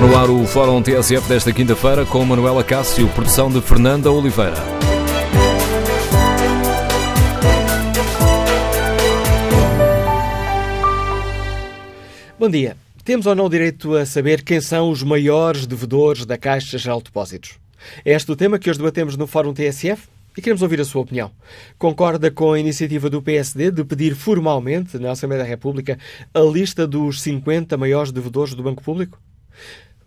Está no ar o Fórum TSF desta quinta-feira com Manuela Cássio, produção de Fernanda Oliveira. Bom dia. Temos ou não direito a saber quem são os maiores devedores da Caixa Geral de Depósitos? É este o tema que hoje debatemos no Fórum TSF e queremos ouvir a sua opinião. Concorda com a iniciativa do PSD de pedir formalmente na Assembleia da República a lista dos 50 maiores devedores do Banco Público?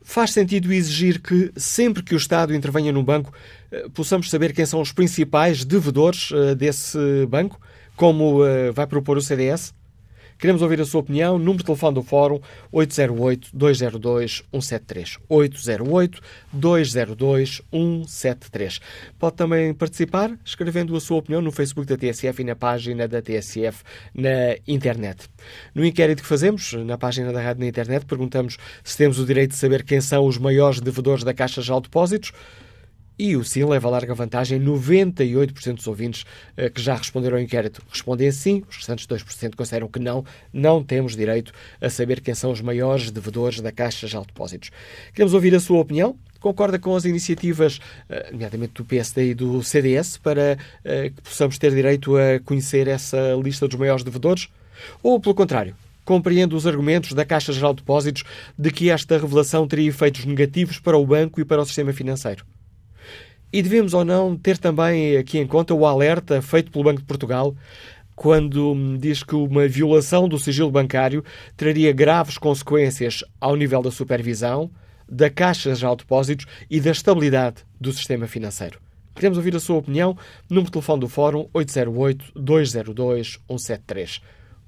Faz sentido exigir que, sempre que o Estado intervenha num banco, eh, possamos saber quem são os principais devedores eh, desse banco, como eh, vai propor o CDS? Queremos ouvir a sua opinião. Número de telefone do Fórum 808-202-173. 808-202-173. Pode também participar escrevendo a sua opinião no Facebook da TSF e na página da TSF na internet. No inquérito que fazemos, na página da rádio na internet, perguntamos se temos o direito de saber quem são os maiores devedores da Caixa Geral de Depósitos. E o sim leva larga vantagem. 98% dos ouvintes eh, que já responderam ao inquérito respondem sim, os restantes 2% consideram que não, não temos direito a saber quem são os maiores devedores da Caixa de Depósitos. Queremos ouvir a sua opinião. Concorda com as iniciativas, eh, nomeadamente do PSD e do CDS, para eh, que possamos ter direito a conhecer essa lista dos maiores devedores? Ou, pelo contrário, compreende os argumentos da Caixa Geral de Depósitos de que esta revelação teria efeitos negativos para o banco e para o sistema financeiro? E devemos ou não ter também aqui em conta o alerta feito pelo Banco de Portugal quando diz que uma violação do sigilo bancário traria graves consequências ao nível da supervisão, da Caixa de Depósitos e da estabilidade do sistema financeiro. Queremos ouvir a sua opinião. Número de telefone do Fórum 808-202-173.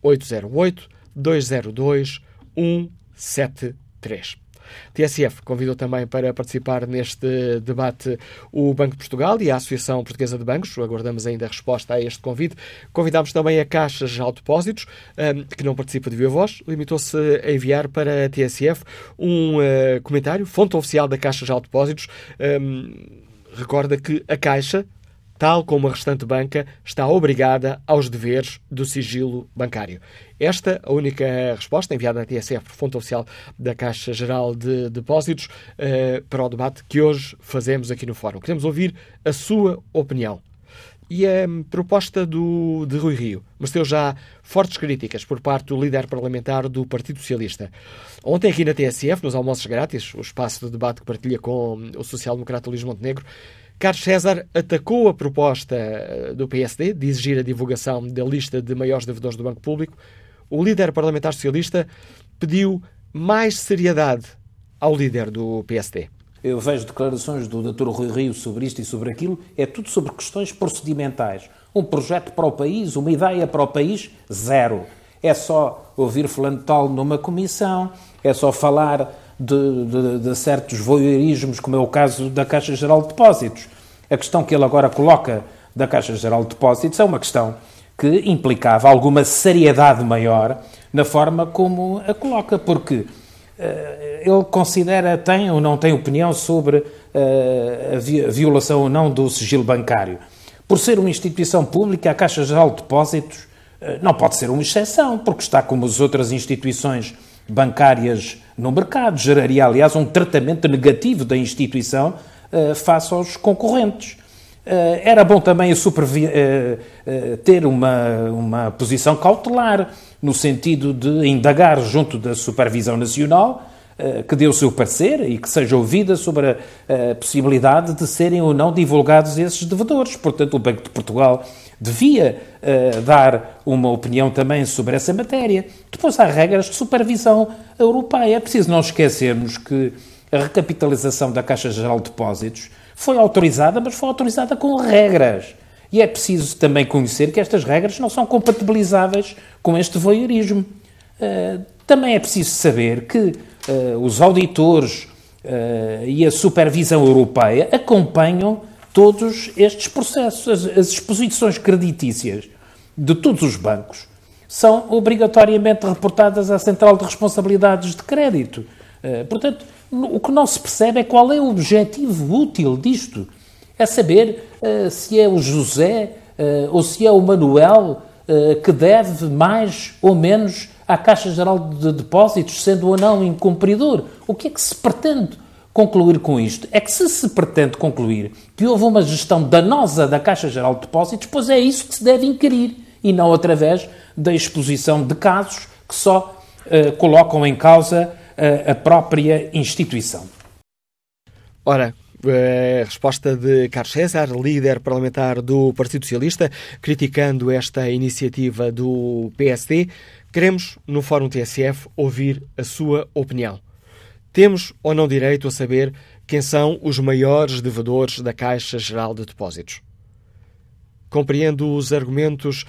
808-202-173. TSF convidou também para participar neste debate o Banco de Portugal e a Associação Portuguesa de Bancos. Aguardamos ainda a resposta a este convite. Convidámos também a Caixa de Depósitos, hum, que não participa de viva voz, limitou-se a enviar para a TSF um uh, comentário, fonte oficial da Caixa de Depósitos. Um, recorda que a Caixa tal como a restante banca, está obrigada aos deveres do sigilo bancário. Esta a única resposta enviada à TSF por fonte oficial da Caixa Geral de Depósitos uh, para o debate que hoje fazemos aqui no Fórum. Queremos ouvir a sua opinião. E a proposta do, de Rui Rio mereceu já fortes críticas por parte do líder parlamentar do Partido Socialista. Ontem, aqui na TSF, nos almoços grátis, o espaço de debate que partilha com o social-democrata Luís Montenegro, Carlos César atacou a proposta eh, do PSD de exigir a divulgação da lista de maiores devedores do Banco Público. O líder parlamentar socialista pediu mais seriedade ao líder do PSD. Eu vejo declarações do Dr. Rui Rio sobre isto e sobre aquilo, é tudo sobre questões procedimentais. Um projeto para o país, uma ideia para o país, zero. É só ouvir falando tal numa comissão, é só falar de, de, de certos voyeurismos, como é o caso da Caixa Geral de Depósitos. A questão que ele agora coloca da Caixa Geral de Depósitos é uma questão que implicava alguma seriedade maior na forma como a coloca, porque uh, ele considera, tem ou não tem opinião sobre uh, a, vi a violação ou não do sigilo bancário. Por ser uma instituição pública, a Caixa Geral de Depósitos uh, não pode ser uma exceção, porque está como as outras instituições bancárias no mercado, geraria, aliás, um tratamento negativo da instituição uh, face aos concorrentes. Uh, era bom também uh, ter uma, uma posição cautelar, no sentido de indagar junto da Supervisão Nacional, que dê o seu parecer e que seja ouvida sobre a possibilidade de serem ou não divulgados esses devedores. Portanto, o Banco de Portugal devia uh, dar uma opinião também sobre essa matéria. Depois há regras de supervisão europeia. É preciso não esquecermos que a recapitalização da Caixa Geral de Depósitos foi autorizada, mas foi autorizada com regras. E é preciso também conhecer que estas regras não são compatibilizáveis com este voyeurismo. Uh, também é preciso saber que uh, os auditores e a supervisão europeia acompanham todos estes processos. As, as exposições creditícias de todos os bancos são obrigatoriamente reportadas à Central de Responsabilidades de Crédito. Uh, portanto, o que não se percebe é qual é o objetivo útil disto. É saber uh, se é o José uh, ou se é o Manuel que deve mais ou menos à Caixa Geral de Depósitos, sendo ou não incumpridor. O que é que se pretende concluir com isto? É que se se pretende concluir que houve uma gestão danosa da Caixa Geral de Depósitos, pois é isso que se deve inquirir, e não através da exposição de casos que só uh, colocam em causa uh, a própria instituição. Ora, a resposta de Carlos César, líder parlamentar do Partido Socialista, criticando esta iniciativa do PSD. Queremos, no Fórum TSF, ouvir a sua opinião. Temos ou não direito a saber quem são os maiores devedores da Caixa Geral de Depósitos? Compreendo os argumentos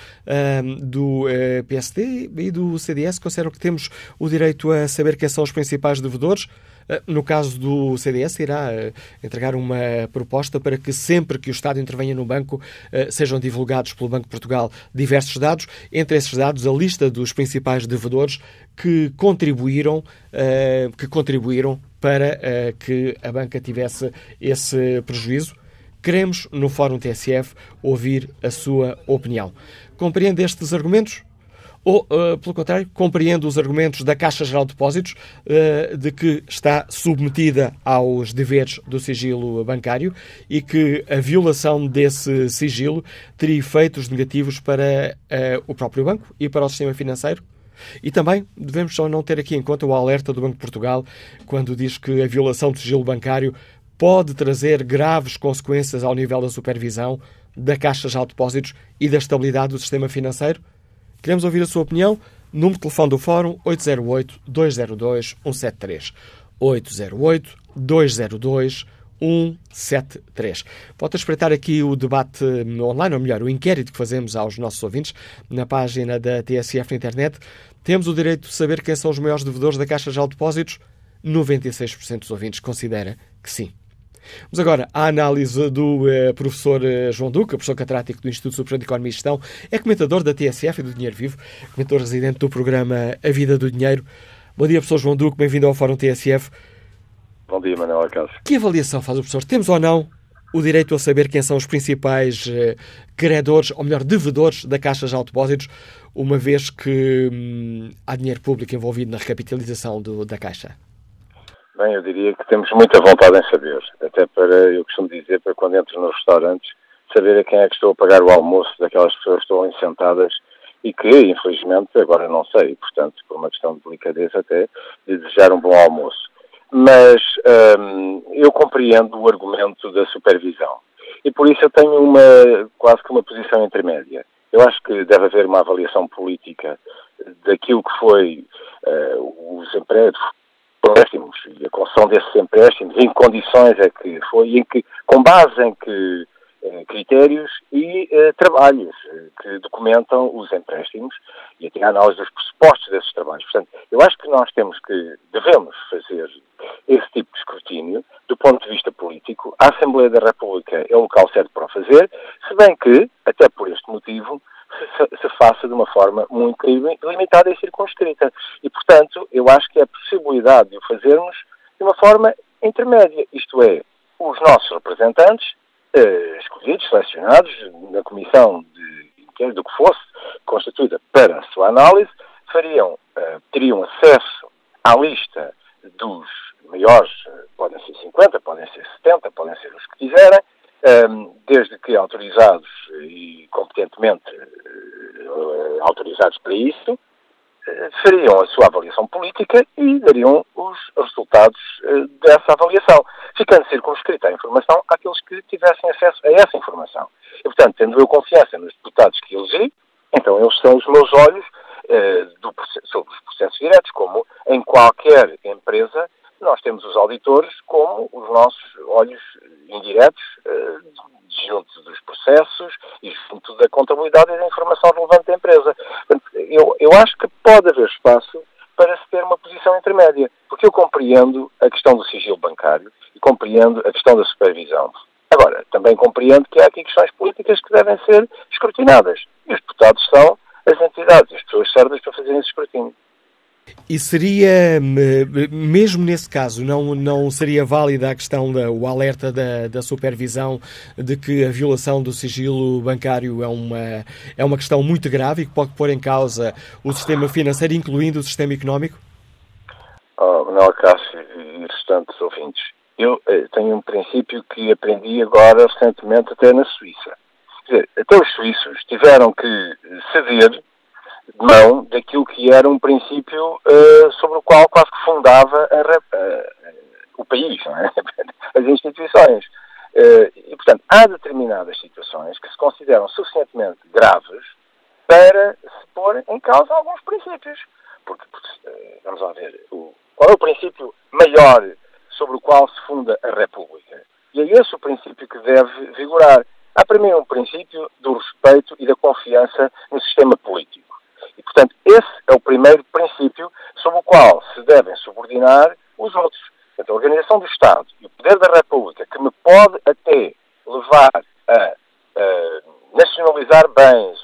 do uh, eh, PSD e do CDS. Considero que temos o direito a saber quem são os principais devedores? Eh, no caso do CDS, irá eh, entregar uma proposta para que sempre que o Estado intervenha no banco eh, sejam divulgados pelo Banco de Portugal diversos dados, entre esses dados a lista dos principais devedores que contribuíram, que contribuíram para que a banca tivesse esse prejuízo. Queremos, no Fórum TSF, ouvir a sua opinião. Compreende estes argumentos? Ou, uh, pelo contrário, compreende os argumentos da Caixa Geral de Depósitos uh, de que está submetida aos deveres do sigilo bancário e que a violação desse sigilo teria efeitos negativos para uh, o próprio banco e para o sistema financeiro? E também devemos só não ter aqui em conta o alerta do Banco de Portugal quando diz que a violação do sigilo bancário pode trazer graves consequências ao nível da supervisão da Caixa Geral de Depósitos e da estabilidade do sistema financeiro? Queremos ouvir a sua opinião. Número de telefone do Fórum 808-202-173. 808-202-173. Pode espreitar aqui o debate online, ou melhor, o inquérito que fazemos aos nossos ouvintes na página da TSF na internet. Temos o direito de saber quem são os maiores devedores da Caixa de Depósitos? 96% dos ouvintes considera que sim. Vamos agora à análise do eh, professor eh, João Duca, professor catedrático do Instituto Superior de Economia e Gestão, é comentador da TSF e do Dinheiro Vivo, comentador residente do programa A Vida do Dinheiro. Bom dia, professor João Duca, bem-vindo ao Fórum TSF. Bom dia, Manuel Acácio. Que avaliação faz o professor? Temos ou não o direito a saber quem são os principais eh, credores, ou melhor, devedores da Caixa de Depósitos, uma vez que hum, há dinheiro público envolvido na recapitalização do, da Caixa? Bem, eu diria que temos muita vontade em saber. Até para, eu costumo dizer, para quando entro nos restaurantes, saber a quem é que estou a pagar o almoço daquelas pessoas que estão ali sentadas e que, infelizmente, agora não sei. Portanto, por uma questão de delicadeza até, de desejar um bom almoço. Mas hum, eu compreendo o argumento da supervisão. E por isso eu tenho uma, quase que uma posição intermédia. Eu acho que deve haver uma avaliação política daquilo que foi uh, os empregos, empréstimos e a concessão desses empréstimos, em que condições é que foi, em que, com base em que eh, critérios e eh, trabalhos eh, que documentam os empréstimos e até a análise dos pressupostos desses trabalhos. Portanto, eu acho que nós temos que, devemos fazer esse tipo de escrutínio do ponto de vista político. A Assembleia da República é o local certo para o fazer, se bem que, até por este motivo, se, se, faça de uma forma muito limitada e circunscrita. E, portanto, eu acho que é a possibilidade de o fazermos de uma forma intermédia, isto é, os nossos representantes, eh, escolhidos, selecionados na comissão de inquérito, do que fosse, constituída para a sua análise, fariam, eh, teriam acesso à lista dos maiores, eh, podem ser 50, podem ser 70, podem ser os que quiserem, desde que autorizados e competentemente eh, autorizados para isso, eh, fariam a sua avaliação política e dariam os resultados eh, dessa avaliação, ficando circunscrita a informação àqueles que tivessem acesso a essa informação. E, portanto, tendo eu confiança nos deputados que elegi, então eles são os meus olhos do, sobre os processos diretos, como em qualquer empresa nós temos os auditores como os nossos olhos indiretos uh, junto dos processos e junto da contabilidade e da informação relevante da empresa. Portanto, eu, eu acho que pode haver espaço para se ter uma posição intermédia, porque eu compreendo a questão do sigilo bancário e compreendo a questão da supervisão. Agora, também compreendo que há aqui questões políticas que devem ser escrutinadas. E os deputados são as entidades, as pessoas certas para fazerem esse escrutínio. E seria, mesmo nesse caso, não, não seria válida a questão, da, o alerta da, da supervisão de que a violação do sigilo bancário é uma, é uma questão muito grave e que pode pôr em causa o sistema financeiro, incluindo o sistema económico? Oh, Manuel Cássio e restantes ouvintes, eu eh, tenho um princípio que aprendi agora recentemente até na Suíça. Quer dizer, até os suíços tiveram que ceder mão daquilo que era um princípio uh, sobre o qual quase que fundava a, uh, o país, é? as instituições. Uh, e, portanto, há determinadas situações que se consideram suficientemente graves para se pôr em causa alguns princípios. Porque, porque vamos lá ver, o, qual é o princípio maior sobre o qual se funda a República? E é esse o princípio que deve vigorar. Há, para mim, um princípio do respeito e da confiança no sistema político. Portanto, esse é o primeiro princípio sobre o qual se devem subordinar os outros. Portanto, a organização do Estado e o poder da República, que me pode até levar a, a nacionalizar bens,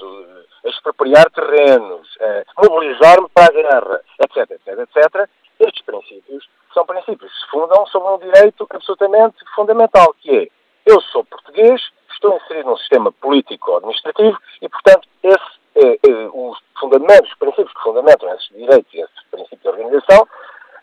a expropriar terrenos, a mobilizar-me para a guerra, etc, etc, etc, estes princípios são princípios que se fundam sobre um direito absolutamente fundamental, que é eu sou português, estou inserido num sistema político-administrativo e, portanto, esse os fundamentos, os princípios que fundamentam esses direitos e esses princípios de organização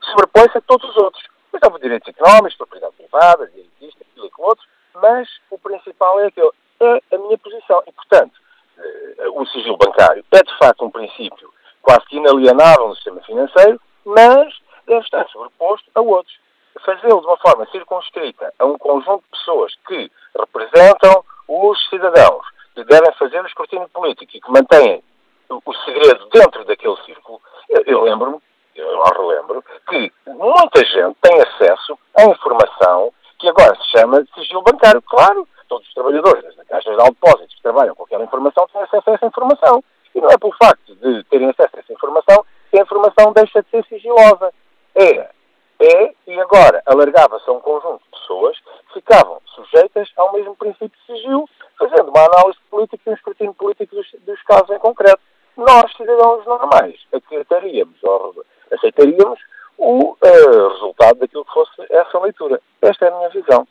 sobrepõem-se a todos os outros. Mas há direitos económicos, propriedade privada, direito disto, aquilo e com outros, mas o principal é aquele. É a minha posição. E, portanto, eh, o sigilo bancário é de facto um princípio quase que inalienável no sistema financeiro, mas deve estar sobreposto a outros. Fazê-lo de uma forma circunscrita a um conjunto de pessoas que representam os cidadãos que devem fazer o escrutínio político e que mantêm o, segredo dentro daquele círculo, eu, eu lembro-me, eu relembro, que muita gente tem acesso à informação que agora se chama de sigilo bancário. Claro, todos os trabalhadores da Caixa Geral de Depósitos que trabalham com aquela informação têm acesso a essa informação. E não é pelo facto de terem acesso a essa informação que a informação deixa de ser sigilosa. É, é, e agora alargava-se a um conjunto de pessoas que ficavam sujeitas ao mesmo princípio de sigilo fazendo uma análise política e um escrutínio político dos, dos casos em concreto. Nós, cidadãos normais, aceitaríamos, ou aceitaríamos o uh, resultado daquilo que fosse essa leitura. Esta é a minha visão.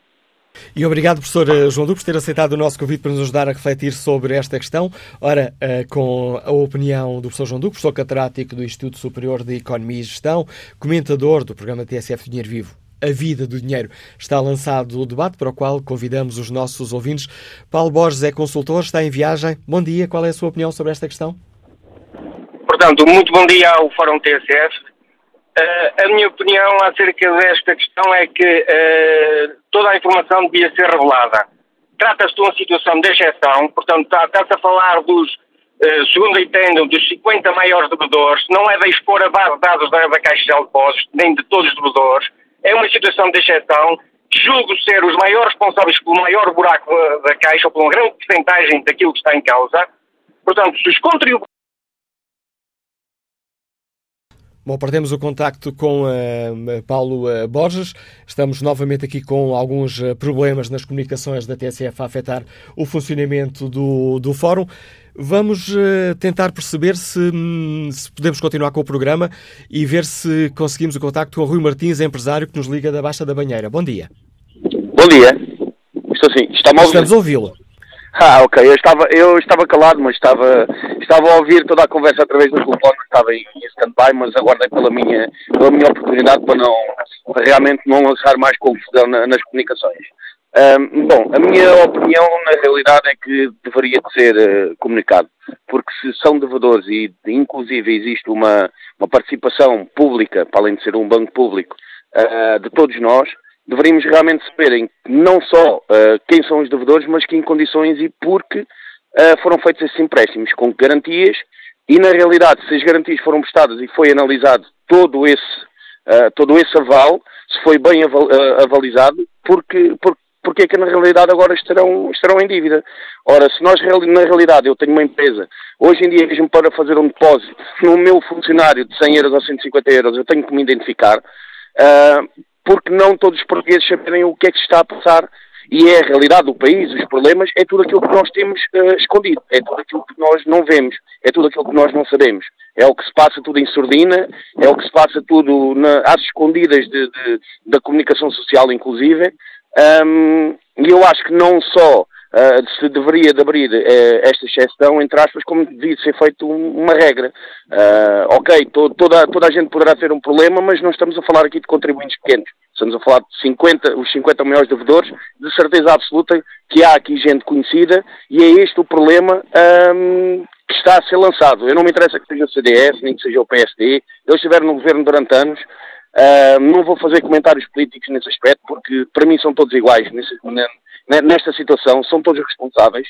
E obrigado, professor eh, João Duque, por ter aceitado o nosso convite para nos ajudar a refletir sobre esta questão. Ora, uh, com a opinião do professor João Duque, professor catedrático do Instituto Superior de Economia e Gestão, comentador do programa TSF Dinheiro Vivo a vida do dinheiro. Está lançado o debate para o qual convidamos os nossos ouvintes. Paulo Borges é consultor, está em viagem. Bom dia, qual é a sua opinião sobre esta questão? Portanto, muito bom dia ao Fórum TSF. Uh, eh, a minha opinião acerca desta questão é que uh, toda a informação devia ser revelada. Trata-se de uma situação de exceção, portanto, está-se a falar dos, uh, segundo entendo, dos 50 maiores devedores, não é de expor a base de dados da, da Caixa de Depósitos, nem de todos os devedores, é uma situação de exceção. Julgo ser os maiores responsáveis pelo maior buraco da, Caixa, ou por uma grande porcentagem daquilo que está em causa. Portanto, se os contribuintes Bom, perdemos o contacto com uh, Paulo uh, Borges. Estamos novamente aqui com alguns uh, problemas nas comunicações da TSF a afetar o funcionamento do, do fórum. Vamos tentar perceber se, hum, se, podemos continuar com o programa e ver se conseguimos o contacto com o Rui Martins, empresário que nos liga da Baixa da Banheira. Bom dia. Bom dia. Estou sim. Está Estamos a ouvi-lo. Ah, ok. Eu estava, eu estava calado, mas estava, estava a ouvir toda a conversa através do telefone, estava em, stand-by, mas aguardei pela minha, pela minha oportunidade para não, para realmente não lançar mais confusão na, nas comunicações. Um, bom, a minha opinião na realidade é que deveria de ser uh, comunicado, porque se são devedores e inclusive existe uma, uma participação pública, para além de ser um banco público, uh, de todos nós, deveríamos realmente saberem não só uh, quem são os devedores, mas que em condições e porque uh, foram feitos esses empréstimos, com garantias, e na realidade, se as garantias foram prestadas e foi analisado todo esse, uh, todo esse aval, se foi bem aval, avalizado, porque, porque, porque é que na realidade agora estarão, estarão em dívida. Ora, se nós na realidade eu tenho uma empresa, hoje em dia mesmo para fazer um depósito no meu funcionário de 100 euros ou 150 euros, eu tenho que me identificar, Uh, porque não todos os portugueses saberem o que é que está a passar. E é a realidade do país, os problemas, é tudo aquilo que nós temos uh, escondido, é tudo aquilo que nós não vemos, é tudo aquilo que nós não sabemos. É o que se passa tudo em sordina, é o que se passa tudo na, às escondidas de, de, da comunicação social, inclusive, um, e eu acho que não só uh, se deveria de abrir uh, esta exceção, entre aspas, como devia ser feito um, uma regra. Uh, ok, to, toda, toda a gente poderá ter um problema, mas não estamos a falar aqui de contribuintes pequenos. Estamos a falar de 50, os 50 maiores devedores, de certeza absoluta que há aqui gente conhecida e é este o problema um, que está a ser lançado. Eu não me interessa que seja o CDS, nem que seja o PSD. Eles estiveram no governo durante anos. Não vou fazer comentários políticos nesse aspecto, porque para mim são todos iguais nesse, nesta situação, são todos responsáveis.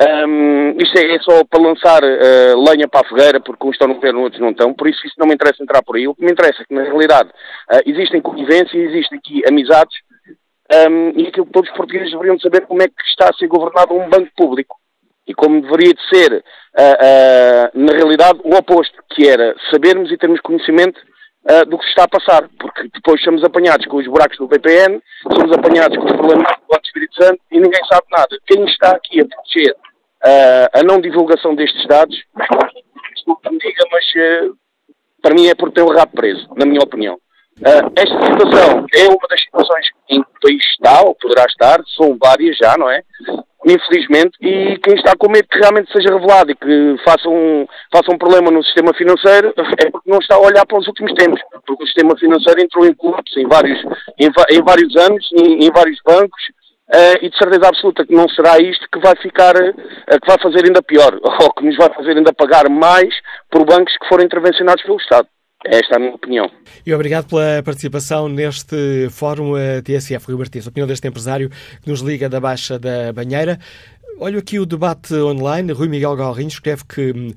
Um, isto é, é, só para lançar uh, lenha para a fogueira, porque uns estão no governo, outros não estão, por isso isso não me interessa entrar por aí. O que me interessa é que, na realidade, uh, existem convivências, existem aqui amizades, um, e aquilo que todos os portugueses deveriam saber como é que está a ser governado um banco público. E como deveria de ser, uh, na realidade, o oposto, que era sabermos e termos conhecimento do que se está a passar, porque depois somos apanhados com os buracos do BPN, somos apanhados com os problemas Santo e ninguém sabe nada. Quem está aqui a proteger uh, a não divulgação destes dados, desculpa me diga, mas uh, para mim é por ter o rabo preso, na minha opinião. Uh, esta situação é uma das situações em que o país está, ou poderá estar, são várias já, não é? infelizmente, e quem está com medo que realmente seja revelado e que faça um, faça um problema no sistema financeiro é porque não está a olhar para os últimos tempos, porque o sistema financeiro entrou em colapso em vários, em, em vários anos, em, em vários bancos, uh, e de certeza absoluta que não será isto que vai ficar, uh, que vai fazer ainda pior, ou que nos vai fazer ainda pagar mais por bancos que forem intervencionados pelo Estado. Esta é a minha opinião. E obrigado pela participação neste fórum TSF, Rui Martins, opinião deste empresário que nos liga da Baixa da Banheira. Olho aqui o debate online. Rui Miguel Galrinho escreve que uh,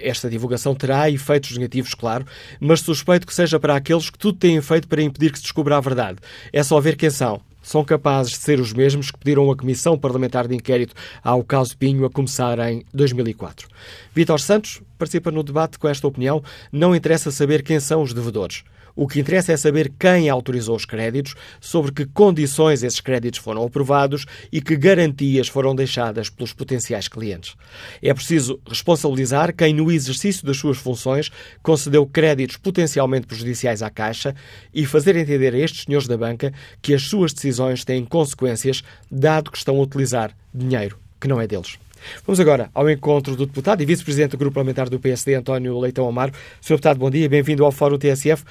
esta divulgação terá efeitos negativos, claro, mas suspeito que seja para aqueles que tudo têm feito para impedir que se descubra a verdade. É só ver quem são são capazes de ser os mesmos que pediram a Comissão Parlamentar de Inquérito ao caso Pinho a começar em 2004. Vítor Santos participa no debate com esta opinião. Não interessa saber quem são os devedores. O que interessa é saber quem autorizou os créditos, sobre que condições esses créditos foram aprovados e que garantias foram deixadas pelos potenciais clientes. É preciso responsabilizar quem, no exercício das suas funções, concedeu créditos potencialmente prejudiciais à Caixa e fazer entender a estes senhores da banca que as suas decisões têm consequências, dado que estão a utilizar dinheiro que não é deles. Vamos agora ao encontro do deputado e vice-presidente do Grupo Parlamentar do PSD, António Leitão Amaro. Sr. Deputado, bom dia, bem-vindo ao Fórum TSF.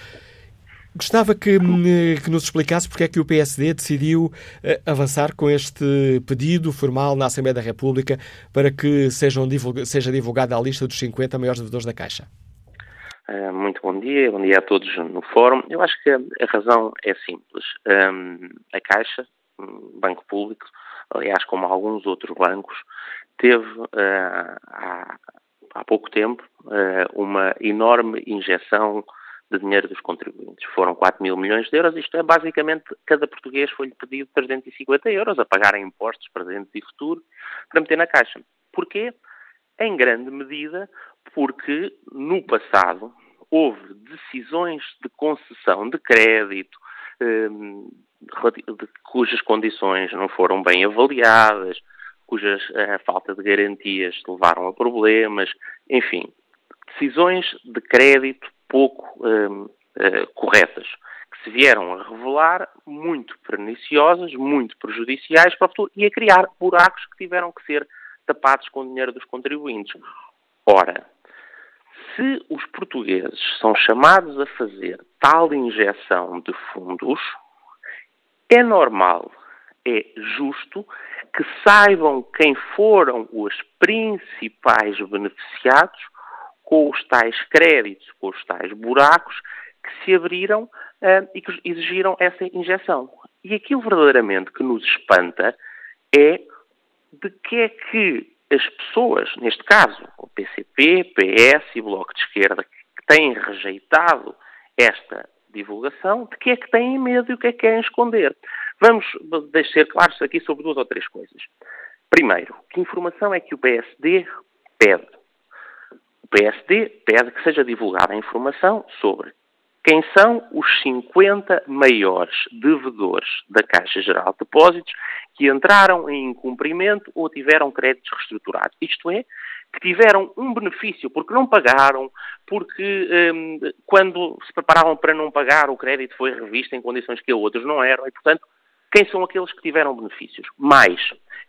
Gostava que, hum, que, nos explicasse porque é que o PSD decidiu uh, avançar com este pedido formal na Assembleia da República para que sejam divulga seja divulgada a lista dos 50 maiores devedores da Caixa. Uh, muito bom dia, bom dia a todos no fórum. Eu acho que a, razão é simples. Um, a Caixa, um banco público, aliás, como alguns outros bancos, teve uh, há, há, pouco tempo uma enorme injeção de dinheiro dos contribuintes. Foram 4 mil milhões de euros, isto é basicamente cada português foi-lhe pedido 350 euros a pagar em impostos presentes e futuro para meter na caixa. Porquê? Em grande medida porque no passado houve decisões de concessão de crédito hum, de, cujas condições não foram bem avaliadas, cujas a eh, falta de garantias levaram a problemas, enfim, decisões de crédito pouco uh, corretas, que se vieram a revelar muito perniciosas, muito prejudiciais para o futuro e a criar buracos que tiveram que ser tapados com o dinheiro dos contribuintes. Ora, se os portugueses são chamados a fazer tal injeção de fundos, é normal, é justo que saibam quem foram os principais beneficiados com os tais créditos, com os tais buracos que se abriram uh, e que exigiram essa injeção. E aquilo verdadeiramente que nos espanta é de que é que as pessoas, neste caso o PCP, PS e Bloco de Esquerda, que têm rejeitado esta divulgação, de que é que têm medo e o que é que querem esconder. Vamos deixar claros aqui sobre duas ou três coisas. Primeiro, que informação é que o PSD pede? PSD pede que seja divulgada a informação sobre quem são os 50 maiores devedores da Caixa Geral de Depósitos que entraram em incumprimento ou tiveram créditos reestruturados. Isto é, que tiveram um benefício porque não pagaram, porque um, quando se preparavam para não pagar, o crédito foi revisto em condições que outros não eram, e portanto, quem são aqueles que tiveram benefícios? Mais,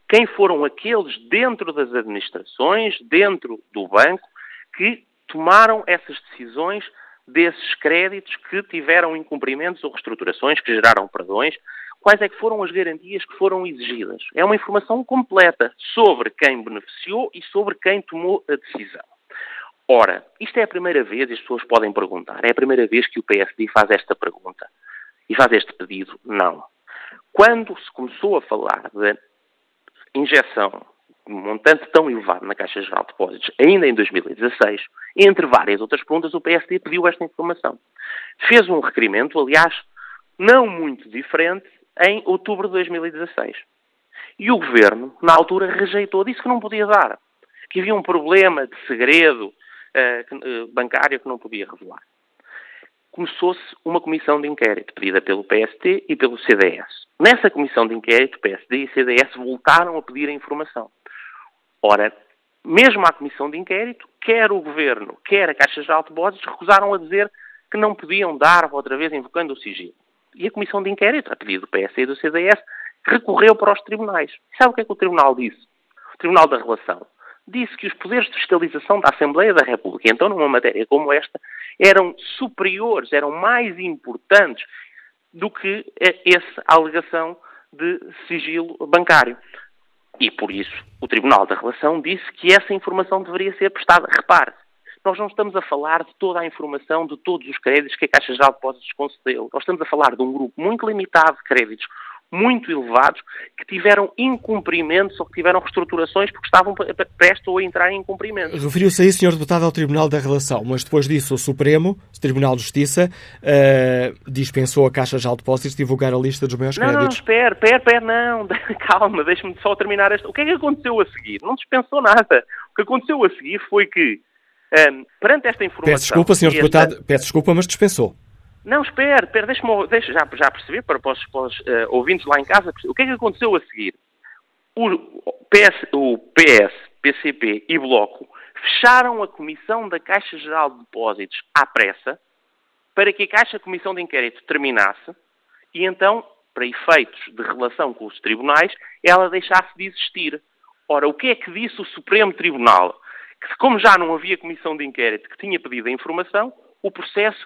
quem foram aqueles dentro das administrações, dentro do banco, que tomaram essas decisões desses créditos que tiveram incumprimentos ou reestruturações, que geraram perdões, quais é que foram as garantias que foram exigidas. É uma informação completa sobre quem beneficiou e sobre quem tomou a decisão. Ora, isto é a primeira vez, as pessoas podem perguntar, é a primeira vez que o PSD faz esta pergunta e faz este pedido? Não. Quando se começou a falar da injeção um montante tão elevado na Caixa Geral de Depósitos, ainda em 2016, entre várias outras perguntas, o PSD pediu esta informação. Fez um requerimento, aliás, não muito diferente, em outubro de 2016. E o governo, na altura, rejeitou, disse que não podia dar, que havia um problema de segredo uh, uh, bancário que não podia revelar. Começou-se uma comissão de inquérito pedida pelo PST e pelo CDS. Nessa comissão de inquérito, PSD e CDS voltaram a pedir a informação. Ora, mesmo à comissão de inquérito, quer o governo, quer a Caixa de Depósitos recusaram a dizer que não podiam dar, outra vez invocando o sigilo. E a comissão de inquérito, a pedido do PS e do CDS, recorreu para os tribunais. Sabe o que é que o tribunal disse? O Tribunal da Relação disse que os poderes de fiscalização da Assembleia da República, então numa matéria como esta, eram superiores, eram mais importantes do que essa alegação de sigilo bancário. E por isso o Tribunal da Relação disse que essa informação deveria ser prestada. Repare, nós não estamos a falar de toda a informação de todos os créditos que a Caixa Geral de Depósitos concedeu. Nós estamos a falar de um grupo muito limitado de créditos muito elevados que tiveram incumprimentos ou que tiveram reestruturações porque estavam prestes a entrar em incumprimento. Referiu-se aí, Sr. Deputado, ao Tribunal da Relação, mas depois disso o Supremo, o Tribunal de Justiça, uh, dispensou a Caixa de Depósitos de divulgar a lista dos maiores não, créditos. Não, espera, espera, espera, não, calma, deixe-me só terminar esta. O que é que aconteceu a seguir? Não dispensou nada. O que aconteceu a seguir foi que um, perante esta informação. Peço desculpa, Sr. Deputado, peço desculpa, mas dispensou. Não, espera, espera, deixa-me deixa, já, já perceber para, para os, para os uh, ouvintes lá em casa. O que é que aconteceu a seguir? O PS, o PS, PCP e Bloco fecharam a comissão da Caixa Geral de Depósitos à pressa para que a Caixa Comissão de Inquérito terminasse e então, para efeitos de relação com os tribunais, ela deixasse de existir. Ora, o que é que disse o Supremo Tribunal? que, como já não havia comissão de inquérito que tinha pedido a informação, o processo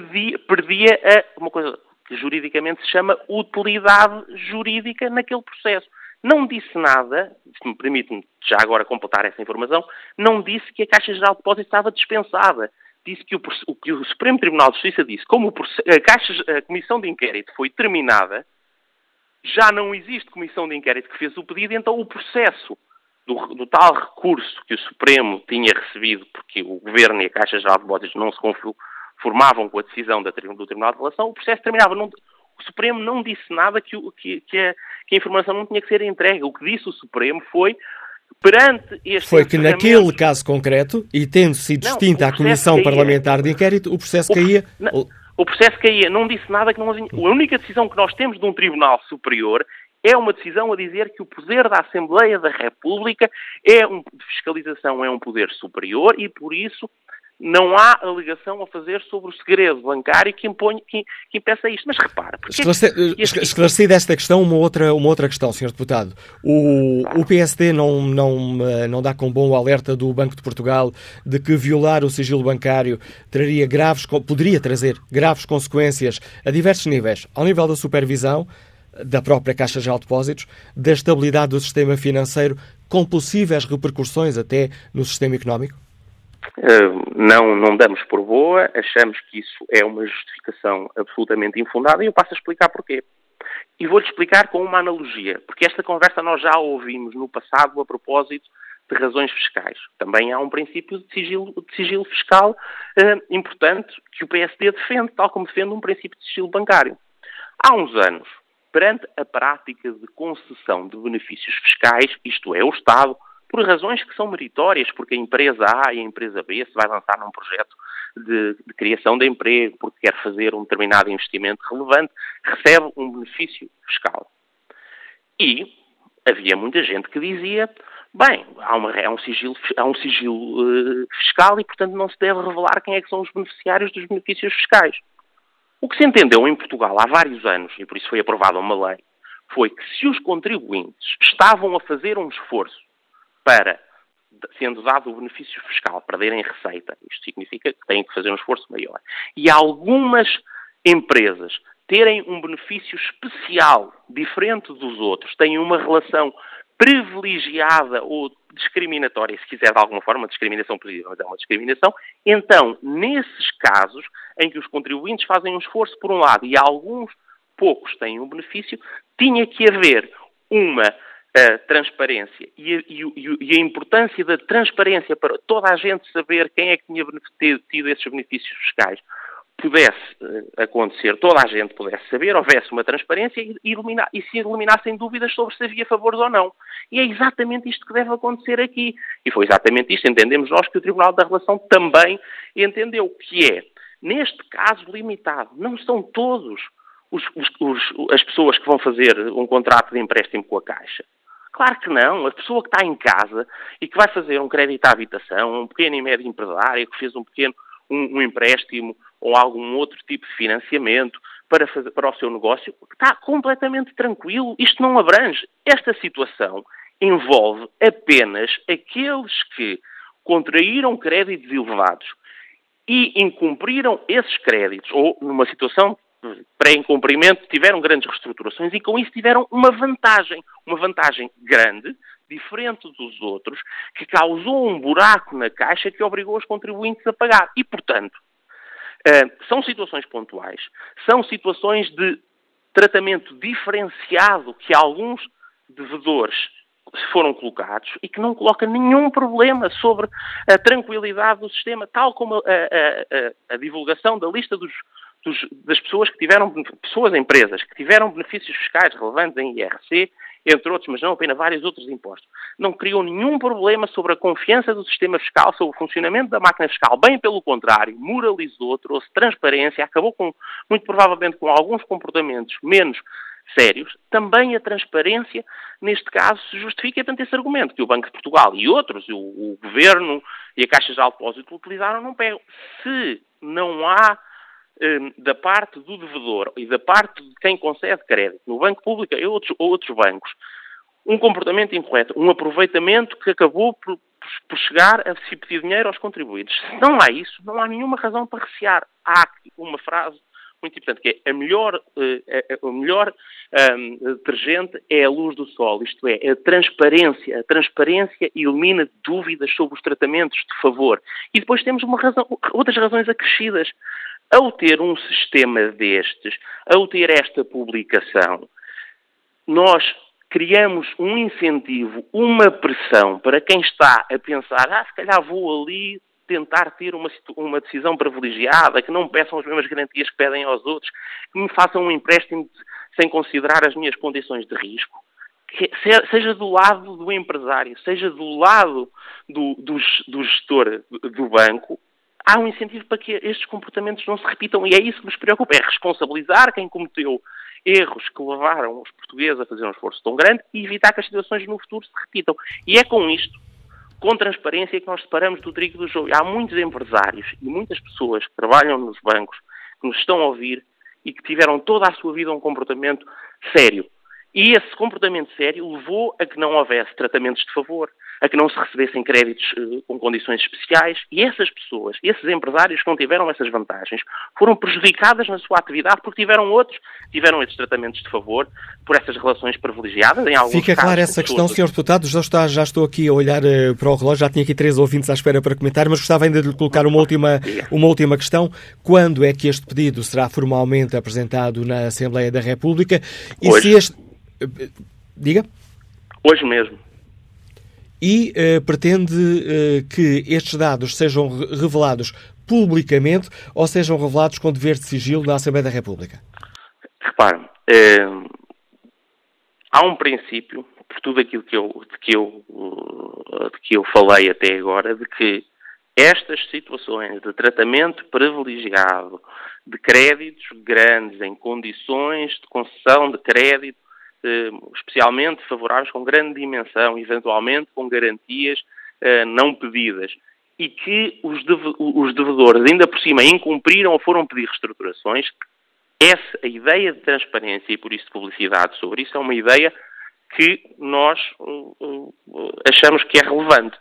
perdia a, uma coisa que juridicamente se chama utilidade jurídica naquele processo. Não disse nada, se me permite-me já agora completar essa informação, não disse que a Caixa Geral de Depósitos estava dispensada. Disse que o, o, que o Supremo Tribunal de Justiça disse, como a, Caixa, a Comissão de Inquérito foi terminada, já não existe Comissão de Inquérito que fez o pedido, então o processo do, do, tal recurso que o Supremo tinha recebido, porque o Governo e a Caixa Geral de Depósitos não se conformavam com a decisão da, do Tribunal de Relação, o processo terminava. Não, o Supremo não disse nada que, que, que, a, que, a, informação não tinha que ser entregue. O que disse o Supremo foi, perante este Foi que naquele caso concreto, e tendo sido distinta a Comissão caía, Parlamentar de Inquérito, o processo o, caía... Não, o processo caía. Não disse nada que não... A única decisão que nós temos de um Tribunal Superior é uma decisão a dizer que o poder da Assembleia da República é um, de fiscalização é um poder superior e, por isso, não há alegação a fazer sobre o segredo bancário que, impõe, que, que impeça isto. Mas repare... Esclarece, este... Esclarecida esta questão, uma outra, uma outra questão, Sr. Deputado. O, o PSD não, não, não dá com bom o alerta do Banco de Portugal de que violar o sigilo bancário traria graves, poderia trazer graves consequências a diversos níveis. Ao nível da supervisão, da própria Caixa Geral de Depósitos, da estabilidade do sistema financeiro, com possíveis repercussões até no sistema económico? Uh, não, não damos por boa, achamos que isso é uma justificação absolutamente infundada e eu passo a explicar porquê. E vou-lhe explicar com uma analogia, porque esta conversa nós já ouvimos no passado a propósito de razões fiscais. Também há um princípio de sigilo, de sigilo fiscal uh, importante que o PSD defende, tal como defende um princípio de sigilo bancário. Há uns anos, perante a prática de concessão de benefícios fiscais, isto é, o Estado, por razões que são meritórias, porque a empresa A e a empresa B se vai lançar num projeto de, de, criação de emprego, porque quer fazer um determinado investimento relevante, recebe um benefício fiscal. E havia muita gente que dizia, bem, há, uma, há um sigilo, há um sigilo uh, fiscal e, portanto, não se deve revelar quem é que são os beneficiários dos benefícios fiscais. O que se entendeu em Portugal há vários anos, e por isso foi aprovada uma lei, foi que se os contribuintes estavam a fazer um esforço para, sendo dado o benefício fiscal, perderem receita, isto significa que têm que fazer um esforço maior, e algumas empresas terem um benefício especial, diferente dos outros, têm uma relação privilegiada ou discriminatória, se quiser de alguma forma, discriminação positiva, mas é uma discriminação, então, nesses casos em que os contribuintes fazem um esforço por um lado e alguns poucos têm um benefício, tinha que haver uma uh, transparência e a, e, e a, importância da transparência para toda a gente saber quem é que tinha tido esses benefícios fiscais pudesse uh, acontecer, toda a gente pudesse saber, houvesse uma transparência e, ilumina, e se eliminassem dúvidas sobre se havia favores ou não. E é exatamente isto que deve acontecer aqui. E foi exatamente isto, entendemos nós, que o Tribunal da Relação também entendeu, que é, neste caso limitado, não são todos os, os, os, as pessoas que vão fazer um contrato de empréstimo com a Caixa. Claro que não. A pessoa que está em casa e que vai fazer um crédito à habitação, um pequeno e médio empresário que fez um pequeno um, um empréstimo ou algum outro tipo de financiamento para, fazer, para o seu negócio, está completamente tranquilo. Isto não abrange. Esta situação envolve apenas aqueles que contraíram créditos elevados e incumpriram esses créditos, ou numa situação pré-incumprimento, tiveram grandes reestruturações e com isso tiveram uma vantagem, uma vantagem grande, diferente dos outros, que causou um buraco na caixa que obrigou os contribuintes a pagar. E, portanto, eh, são situações pontuais, são situações de tratamento diferenciado que alguns devedores foram colocados e que não coloca nenhum problema sobre a tranquilidade do sistema, tal como a, a, a, a divulgação da lista dos, dos, das pessoas que tiveram, pessoas, empresas, que tiveram benefícios fiscais relevantes em IRC, entre outros, mas não apenas vários outros impostos. Não criou nenhum problema sobre a confiança do sistema fiscal, sobre o funcionamento da máquina fiscal. Bem pelo contrário, moralizou, trouxe transparência, acabou com, muito provavelmente com alguns comportamentos menos sérios, também a transparência, neste caso, se justifica tanto esse argumento que o Banco de Portugal e outros, o, o Governo e a Caixa de Depósito utilizaram, não pegam. Se não há da parte do devedor e da parte de quem concede crédito, no banco público ou outros, outros bancos, um comportamento incorreto, um aproveitamento que acabou por, por chegar a se pedir dinheiro aos contribuintes. Se não há isso, não há nenhuma razão para recear. Há uma frase muito importante que é a melhor, a melhor um, detergente é a luz do sol, isto é, a transparência. A transparência elimina dúvidas sobre os tratamentos de favor. E depois temos razão, outras razões acrescidas. Ao ter um sistema destes, ao ter esta publicação, nós criamos um incentivo, uma pressão para quem está a pensar, ah, se calhar vou ali tentar ter uma, uma decisão privilegiada, que não peçam as mesmas garantias que pedem aos outros, que me façam um empréstimo sem considerar as minhas condições de risco. Que, seja do lado do empresário, seja do lado do, do, do gestor do banco, há um incentivo para que estes comportamentos não se repitam e é isso que nos preocupa, é responsabilizar quem cometeu erros que levaram os portugueses a fazer um esforço tão grande e evitar que as situações no futuro se repitam. E é com isto, com transparência, que nós separamos do trigo do jogo. Há muitos empresários e muitas pessoas que trabalham nos bancos, que nos estão a ouvir e que tiveram toda a sua vida um comportamento sério. E esse comportamento sério levou a que não houvesse tratamentos de favor, a que não se recebessem créditos uh, com condições especiais e essas pessoas, esses empresários que não tiveram essas vantagens, foram prejudicadas na sua atividade porque tiveram outros, tiveram esses tratamentos de favor por essas relações privilegiadas em alguns Fica clara essa questão, Sr. Deputado, já, está, já estou aqui a olhar uh, para o relógio, já tinha aqui três ouvintes à espera para comentar, mas gostava ainda de lhe colocar uma última, uma última questão. Quando é que este pedido será formalmente apresentado na Assembleia da República? E Hoje. se este... Uh, diga. Hoje mesmo e uh, pretende uh, que estes dados sejam revelados publicamente ou sejam revelados com dever de sigilo na Assembleia da República? Repare, eh, há um princípio, por tudo aquilo que eu, de que eu, de que eu falei até agora, de que estas situações de tratamento privilegiado de créditos grandes em condições de concessão de crédito eh, especialmente favoráveis com grande dimensão, eventualmente com garantias eh, não pedidas, e que os, devedores ainda por cima incumpriram ou foram pedir reestruturações, essa a ideia de transparência e por isso de publicidade sobre isso é uma ideia que nós uh, achamos que é relevante.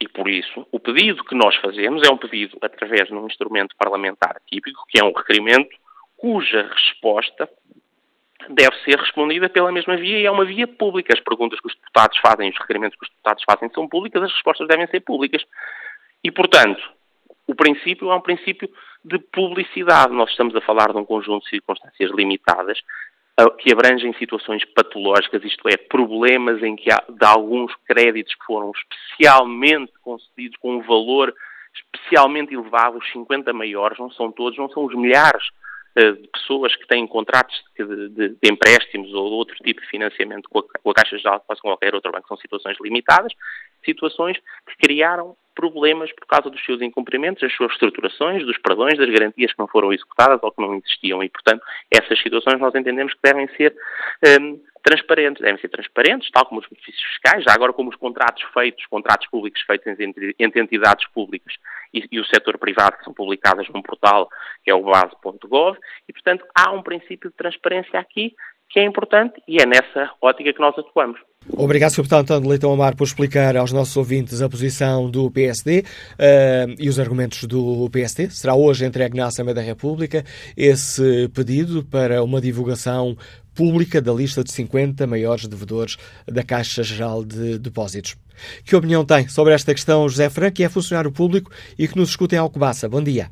E por isso, o pedido que nós fazemos é um pedido através de um instrumento parlamentar típico, que é um requerimento cuja resposta deve ser respondida pela mesma via e é uma via pública. As perguntas que os deputados fazem, os requerimentos que os deputados fazem são públicas, as respostas devem ser públicas. E, portanto, o princípio é um princípio de publicidade. Nós estamos a falar de um conjunto de circunstâncias limitadas que abrangem situações patológicas, isto é, problemas em que há de alguns créditos que foram especialmente concedidos com um valor especialmente elevado, os 50 maiores, não são todos, não são os milhares de pessoas que têm contratos de, de, de, empréstimos ou outro tipo de financiamento com a, com a Caixa Geral, quase com qualquer outro banco, são situações limitadas, situações que criaram problemas por causa dos seus incumprimentos, das suas estruturações, dos perdões, das garantias que não foram executadas ou que não existiam. E, portanto, essas situações nós entendemos que devem ser um, transparentes. Devem ser transparentes, tal como os benefícios fiscais, já agora como os contratos feitos, contratos públicos feitos entre, entre entidades públicas e, e, o setor privado, que são publicadas num portal que é o base.gov. E, portanto, há um princípio de transparência aqui que é importante e é nessa ótica que nós atuamos. Obrigado, Sr. Deputado António Leitão Amar, por explicar aos nossos ouvintes a posição do PSD uh, e os argumentos do PSD. Será hoje entregue na Assembleia da República esse pedido para uma divulgação pública da lista de 50 maiores devedores da Caixa Geral de Depósitos. Que opinião tem sobre esta questão José Franco, que é funcionário público e que nos escuta em Alcobaça? Bom dia.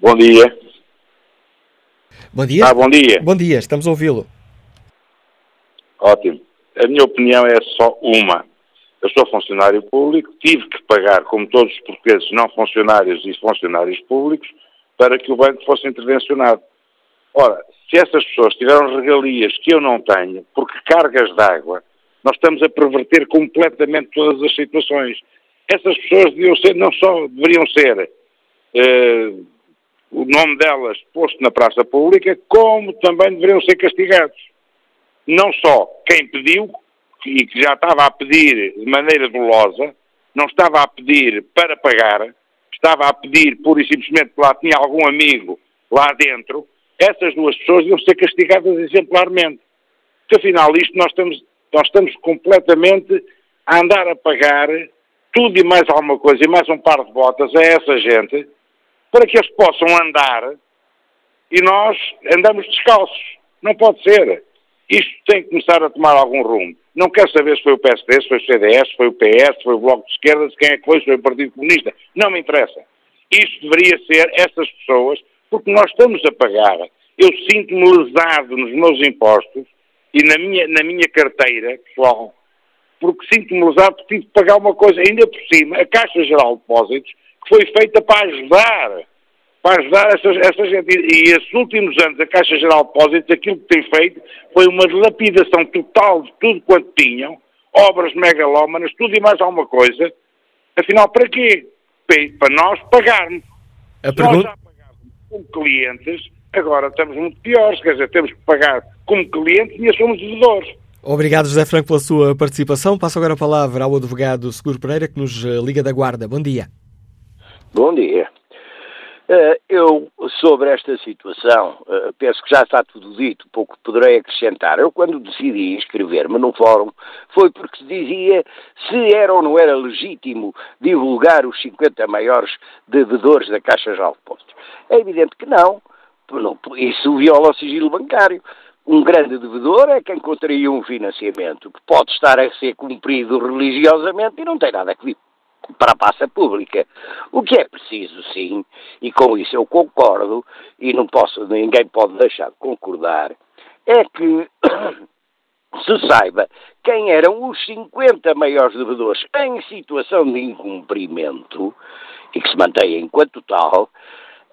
Bom dia. Bom dia. Ah, bom dia. Bom dia, estamos a ouvi-lo. Ótimo. A minha opinião é só uma. Eu sou funcionário público, tive que pagar, como todos os portugueses, não funcionários e funcionários públicos, para que o banco fosse intervencionado. Ora, se essas pessoas tiveram regalias que eu não tenho, porque cargas de água, nós estamos a perverter completamente todas as situações. Essas pessoas deviam ser, não só deveriam ser eh, o nome delas posto na praça pública, como também deveriam ser castigados. Não só quem pediu, e que já estava a pedir de maneira dolosa, não estava a pedir para pagar, estava a pedir pura e simplesmente que lá tinha algum amigo lá dentro, essas duas pessoas deviam ser castigadas exemplarmente. Porque afinal isto nós estamos, nós estamos completamente a andar a pagar tudo e mais alguma coisa, e mais um par de botas a essa gente, para que eles possam andar e nós andamos descalços. Não pode ser. Isto tem que começar a tomar algum rumo. Não quero saber se foi o PSD, se foi o CDS, se foi o PS, se foi o Bloco de Esquerda, se quem é que foi, se foi o Partido Comunista. Não me interessa. Isto deveria ser essas pessoas, porque nós estamos a pagar. Eu sinto-me lesado nos meus impostos e na minha, na minha carteira, pessoal, porque sinto-me lesado porque tive de pagar uma coisa, ainda por cima, a Caixa Geral de Depósitos, que foi feita para ajudar, para ajudar essas, essas gente. E esses últimos anos a Caixa Geral de Depósitos, aquilo que tem feito foi uma dilapidação total de tudo quanto tinham, obras megalómanas, tudo e mais alguma coisa. Afinal, para quê? Para nós pagarmos. A pergunta... Como clientes, agora estamos muito piores, quer dizer, temos que pagar como clientes e somos devedores. Obrigado, José Franco, pela sua participação. Passo agora a palavra ao advogado Seguro Pereira, que nos eh, liga da Guarda. Bom dia. Bom dia. Eh, eu, sobre esta situação, eh, penso que já está tudo dito, pouco poderei acrescentar. Eu, quando decidi inscrever-me no fórum, foi porque se dizia se era ou não era legítimo divulgar os 50 maiores devedores da Caixa de Depósitos. É evidente que não. Isso viola o sigilo bancário. Um grande devedor é quem contraiu um financiamento que pode estar a ser cumprido religiosamente e não tem nada a ver para a passa pública. O que é preciso, sim, e com isso eu concordo, e não posso, ninguém pode deixar de concordar, é que se saiba quem eram os 50 maiores devedores em situação de incumprimento e que se mantém enquanto tal,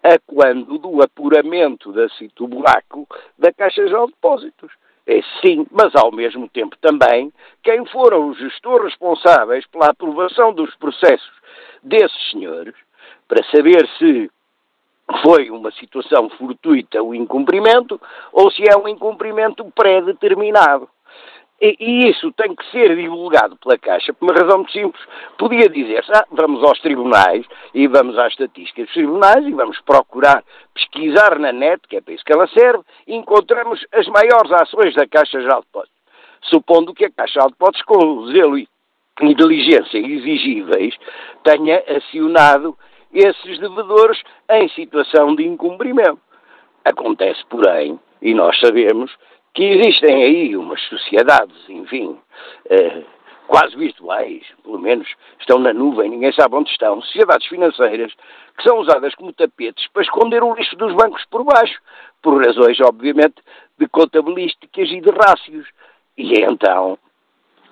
a quando do apuramento da, do buraco da Caixa de Depósitos. É sim, mas ao mesmo tempo também quem foram os gestores responsáveis pela aprovação dos processos desses senhores, para saber se foi uma situação fortuita o incumprimento ou se é um incumprimento pré-determinado. E, e, isso tem que ser divulgado pela Caixa por uma razão muito simples. Podia dizer-se, ah, vamos aos tribunais e vamos às estatísticas dos tribunais e vamos procurar pesquisar na net, que é para isso que ela serve, e encontramos as maiores ações da Caixa Geral de Depósitos. Supondo que a Caixa Geral de Depósitos, com zelo e inteligência exigíveis, tenha acionado esses devedores em situação de incumprimento. Acontece, porém, e nós sabemos, que existem aí umas sociedades, enfim, eh, quase virtuais, pelo menos estão na nuvem, ninguém sabe onde estão, sociedades financeiras que são usadas como tapetes para esconder o lixo dos bancos por baixo, por razões, obviamente, de contabilísticas e de rácios. E então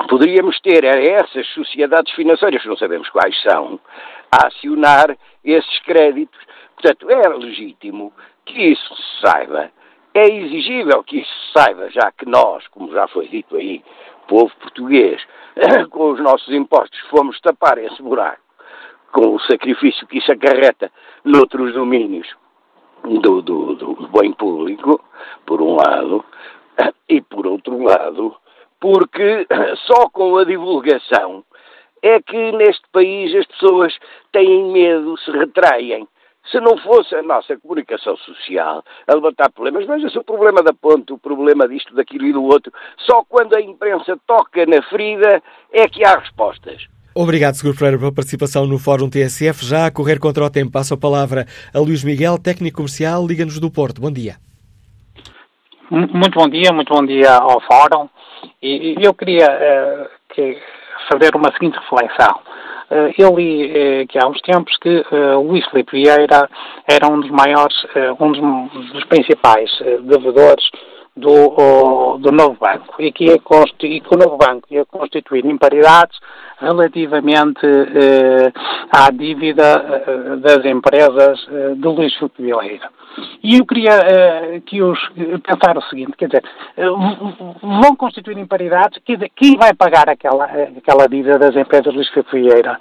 poderíamos ter essas sociedades financeiras, que não sabemos quais são, a acionar esses créditos. Portanto, é legítimo que isso se saiba é exigível que isso saiba, já que nós, como já foi dito aí, povo português, com os nossos impostos fomos tapar esse buraco, com o sacrifício que isso acarreta noutros domínios do, do, do bem público, por um lado, e por outro lado, porque só com a divulgação é que neste país as pessoas têm medo, se retraem se não fosse a nossa comunicação social a levantar problemas, veja-se o problema da ponte, o problema disto, daquilo e do outro, só quando a imprensa toca na ferida é que há respostas. Obrigado, Seguro Pereira, pela participação no Fórum TSF. Já a correr contra o tempo, passo a palavra a Luís Miguel, técnico comercial, Liga-nos do Porto. Bom dia. Muito bom dia, muito bom dia ao Fórum. E eu queria uh, que fazer uma seguinte reflexão. Eh, eu li eh, que há uns tempos que uh, Luís Filipe Vieira era um dos maiores, um dos, dos principais devedores do, do novo banco e que, é e que o novo banco ia constituir imparidades relativamente à dívida das empresas de Luís Filipe Vieira. E eu queria uh, que os pensar o seguinte, quer dizer, uh, vão constituir imparidades, quer dizer, quem vai pagar aquela, aquela dívida das empresas Luís Figueira?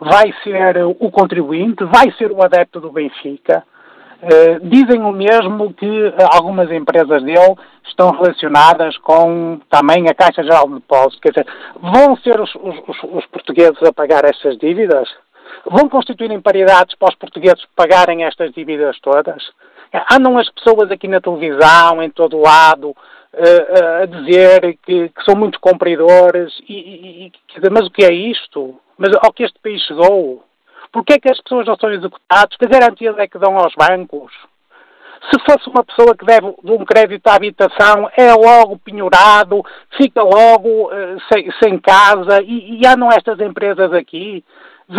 Vai ser o contribuinte? Vai ser o adepto do Benfica? Uh, dizem o mesmo que algumas empresas dele estão relacionadas com também a Caixa Geral de Depósitos. Quer dizer, vão ser os, os, os portugueses a pagar estas dívidas? Vão constituir imparidades para os portugueses pagarem estas dívidas todas? Andam as pessoas aqui na televisão, em todo lado, a dizer que, que, são muito compridores. E, e, mas o que é isto? Mas ao que este país chegou? Porquê é que as pessoas não são executadas? Que garantias é que dão aos bancos? Se fosse uma pessoa que deve de um crédito à habitação, é logo penhorado, fica logo uh, sem, sem, casa e, e andam estas empresas aqui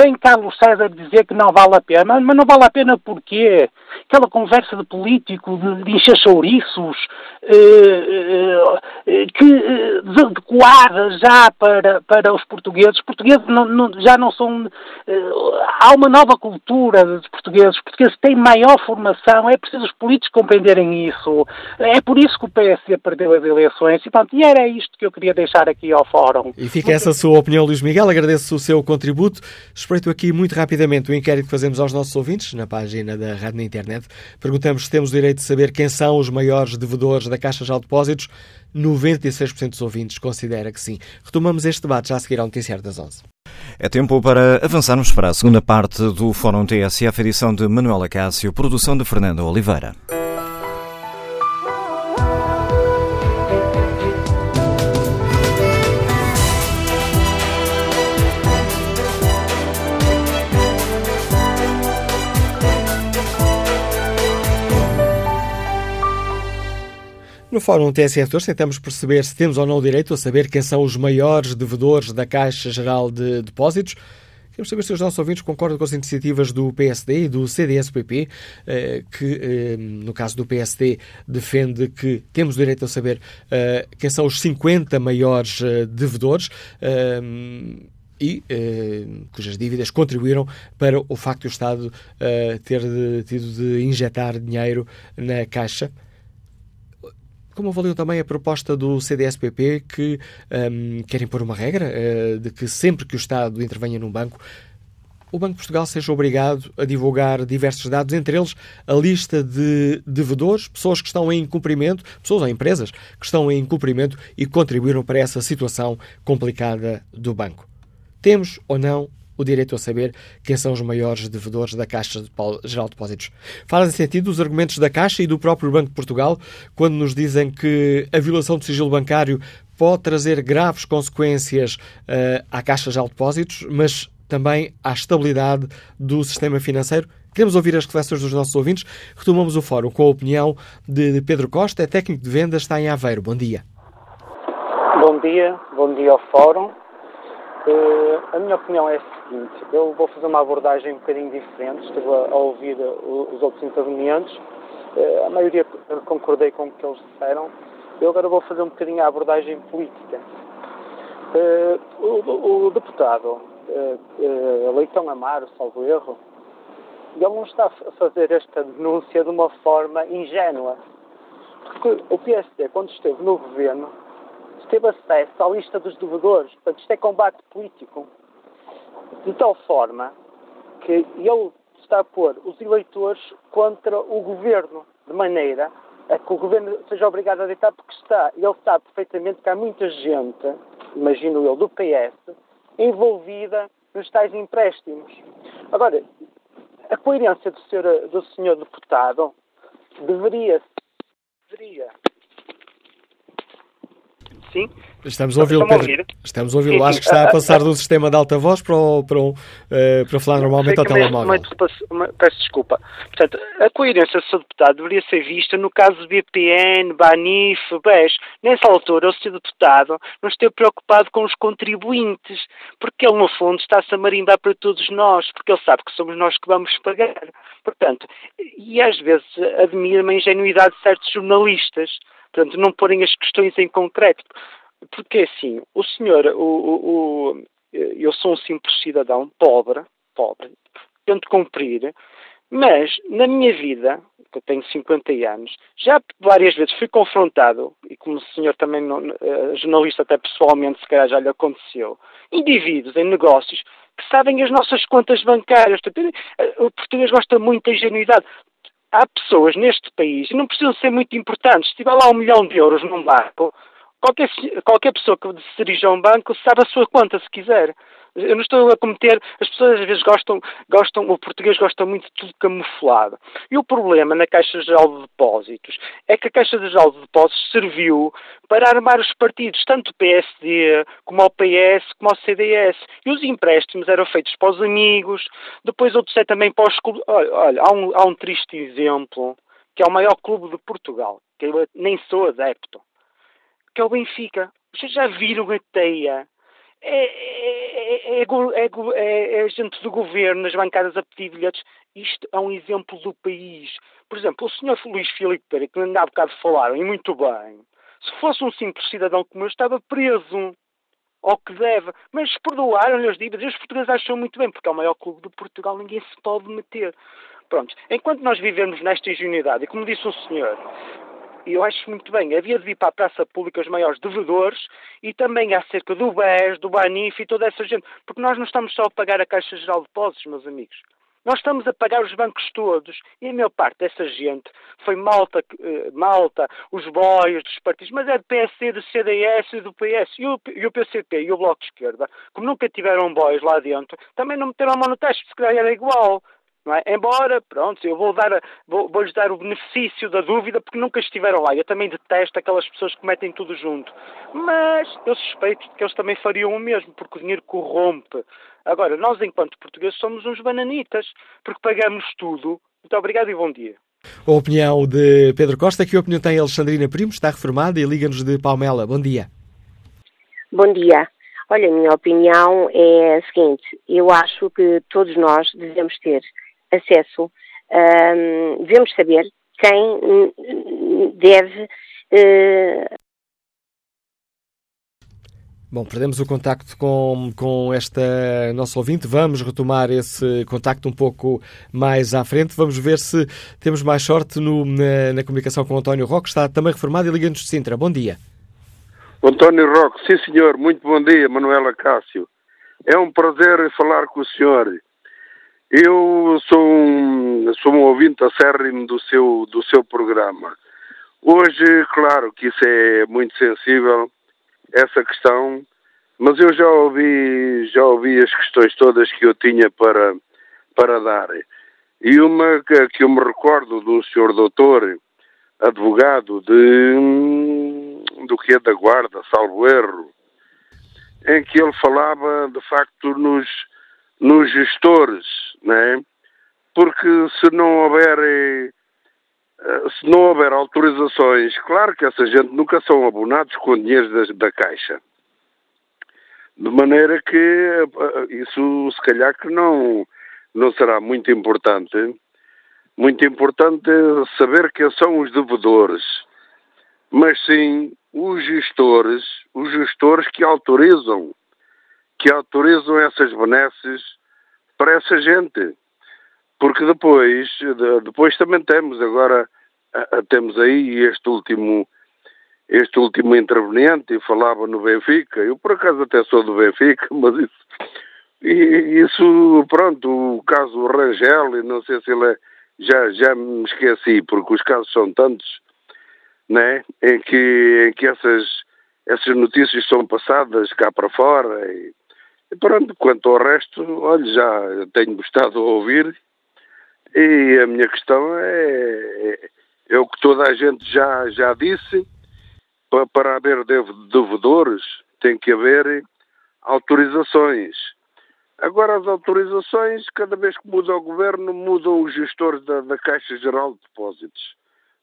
Vem Carlos César dizer que não vale a pena, mas não vale a pena porquê? Aquela conversa de político, de, de encher chouriços, eh, eh, que eh, adequada já para, para os portugueses. Os portugueses não, não, já não são. Eh, há uma nova cultura dos portugueses. Os portugueses têm maior formação, é preciso os políticos compreenderem isso. É por isso que o PSD perdeu as eleições. E, pronto, e era isto que eu queria deixar aqui ao Fórum. E fica essa a sua opinião, Luís Miguel. Agradeço o seu contributo. Espreito aqui muito rapidamente o inquérito que fazemos aos nossos ouvintes na página da Rádio na Internet. Perguntamos se temos o direito de saber quem são os maiores devedores da Caixa de Depósitos. 96% dos ouvintes considera que sim. Retomamos este debate já a seguir ao noticiário das 11. É tempo para avançarmos para a segunda parte do Fórum TSF, edição de Manuela Cássio, produção de Fernando Oliveira. No Fórum TSF 2 tentamos perceber se temos ou não o direito a saber quem são os maiores devedores da Caixa Geral de Depósitos. Queremos saber se os nossos ouvintes concordam com as iniciativas do PSD e do CDS-PP, eh, que, eh, no caso do PSD, defende que temos o direito a saber eh, quem são os 50 maiores devedores e cujas dívidas contribuíram para o facto o Estado ter tido de injetar dinheiro na Caixa como avaliam também a proposta do CDSPP que um, querem pôr uma regra uh, de que sempre que o Estado intervenha num banco, o Banco de Portugal seja obrigado a divulgar diversos dados, entre eles a lista de devedores, pessoas que estão em incumprimento, pessoas ou empresas que estão em incumprimento e contribuíram para essa situação complicada do banco. Temos ou não o direito a saber quem são os maiores devedores da Caixa Geral de Depósitos. Nesse sentido os argumentos da Caixa e do próprio Banco de Portugal quando nos dizem que a violação do sigilo bancário pode trazer graves consequências uh, à Caixa Geral de Depósitos, mas também à estabilidade do sistema financeiro. Queremos ouvir as reflexões dos nossos ouvintes. Retomamos o fórum com a opinião de Pedro Costa, é técnico de vendas, está em Aveiro. Bom dia. Bom dia, bom dia ao fórum. Uh, a minha opinião é a seguinte: eu vou fazer uma abordagem um bocadinho diferente. Estive a, ouvir uh, os outros intervenientes, uh, a maioria concordei com o que eles disseram. Eu agora vou fazer um bocadinho a abordagem política. O, deputado Leitão Amaro, salvo erro, ele não está a fazer esta denúncia de uma forma ingênua. Porque o PSD, quando esteve no governo, teve acesso à lista dos devedores. Portanto, isto é combate político. De tal forma que ele está a pôr os eleitores contra o governo, de maneira a que o governo seja obrigado a deitar, porque está, ele sabe perfeitamente que há muita gente, imagino eu, do PS, envolvida nos tais empréstimos. Agora, a coerência do senhor, do senhor deputado deveria, deveria Sim. Estamos a ouvi-lo. Estamos a ouvi-lo. Acho que está a passar do sistema de alta voz para, o, para, uh, para falar normalmente ao telemóvel. Peço desculpa. Portanto, a coerência do seu deputado deveria ser vista no caso do BPN, BANIF, BES. Nessa altura, o seu deputado não esteve preocupado com os contribuintes, porque ele, no fundo, está-se a marimbar para todos nós, porque ele sabe que somos nós que vamos pagar. Portanto, e às vezes admira-me a ingenuidade de certos jornalistas Portanto, não porem as questões em concreto. Porque assim, o senhor, o, o, o, eu sou um simples cidadão pobre, pobre, tento cumprir, mas na minha vida, que eu tenho 50 anos, já várias vezes fui confrontado, e como o senhor também, não, uh, jornalista até pessoalmente, se calhar já lhe aconteceu, indivíduos em negócios que sabem as nossas contas bancárias. Eh, o português gosta muito da ingenuidade há pessoas neste país, e não precisam ser muito importantes, se tiver lá um milhão de euros num banco, qualquer, qualquer pessoa que dirija a um banco sabe a sua conta, se quiser. Eu não estou a cometer. As pessoas às vezes gostam, gostam, o português gosta muito de tudo camuflado. E o problema na Caixa Geral de Depósitos é que a Caixa Geral de Depósitos serviu para armar os partidos, tanto o PSD, como o PS, como o CDS. E os empréstimos eram feitos para os amigos, depois outros é também para os clubes. Olha, olha há, um, há um triste exemplo, que é o maior clube de Portugal, que eu nem sou adepto, que é o Benfica. Vocês já viram a teia é, é, é, é, gente do governo nas bancadas a pedir bilhetes. Isto é um exemplo do país. Por exemplo, o senhor Luís Filipe Pereira, que ainda há bocado falaram, e muito bem, se fosse um simples cidadão como eu, estava preso ao que deve. Mas perdoaram-lhe as dívidas. Os portugueses acham muito bem, porque é o maior clube de Portugal, ninguém se pode meter. Pronto, enquanto nós vivemos nesta ingenuidade, e como disse o senhor, e eu acho muito bem, havia de vir para a praça pública os maiores devedores e também acerca do BES, do BANIF e toda essa gente, porque nós não estamos só a pagar a Caixa Geral de Depósitos, meus amigos. Nós estamos a pagar os bancos todos e a maior parte dessa gente foi Malta, eh, Malta os boios dos partidos, mas é do PSD, do CDS e do PS. E o, e o PCP e o Bloco de Esquerda, como nunca tiveram boios lá dentro, também não meteram a mão no teste, se calhar era igual. É? Embora, pronto, eu vou dar, vou, vou-lhes dar o benefício da dúvida porque nunca estiveram lá. Eu também detesto aquelas pessoas que metem tudo junto. Mas eu suspeito que eles também fariam o mesmo, porque o dinheiro corrompe. Agora, nós, enquanto portugueses, somos uns bananitas, porque pagamos tudo. Muito obrigado e bom dia. A opinião de Pedro Costa, que opinião tem Alexandrina Primo, está reformada e liga-nos de Palmela. Bom dia. Bom dia. Olha, a minha opinião é a seguinte: eu acho que todos nós devemos ter acesso, um, devemos saber quem deve. Uh... Bom, perdemos o contacto com, com esta nossa ouvinte. Vamos retomar esse contacto um pouco mais à frente. Vamos ver se temos mais sorte no, na, na, comunicação com o António Roque, está também reformado e liga-nos de Sintra. Bom dia. António Roque, sim senhor, muito bom dia, Manuela Cássio. É um prazer falar com o senhor. Eu sou um, sou um ouvinte acérrimo do seu, do seu programa. Hoje, claro que isso é muito sensível, essa questão, mas eu já ouvi, já ouvi as questões todas que eu tinha para, para dar. E uma que, que eu me recordo um senhor doutor, advogado de do que é da guarda, salvo erro, em que ele falava de facto nos, nos gestores, né? porque se não houver eh, se não houver autorizações, claro que essa gente nunca são abonados com dinheiro da, da Caixa. De maneira que eh, isso se calhar que não, não será muito importante. Muito importante saber quem são os devedores, mas sim os gestores, os gestores que autorizam, que autorizam essas benesses para essa gente. Porque depois, depois também temos agora, temos aí este último, este último interveniente falava no Benfica. Eu por acaso até sou do Benfica, mas isso, isso pronto, o caso Rangel, e não sei se ele é, já, já me esqueci, porque os casos são tantos, né, em que, em que essas, essas notícias são passadas cá para fora e pronto, quanto ao resto, olha, já tenho gostado de ouvir e a minha questão é, é, é o que toda a gente já, já disse, para, para haver devedores tem que haver autorizações. Agora as autorizações, cada vez que muda o governo, mudam os gestores da, da Caixa Geral de Depósitos.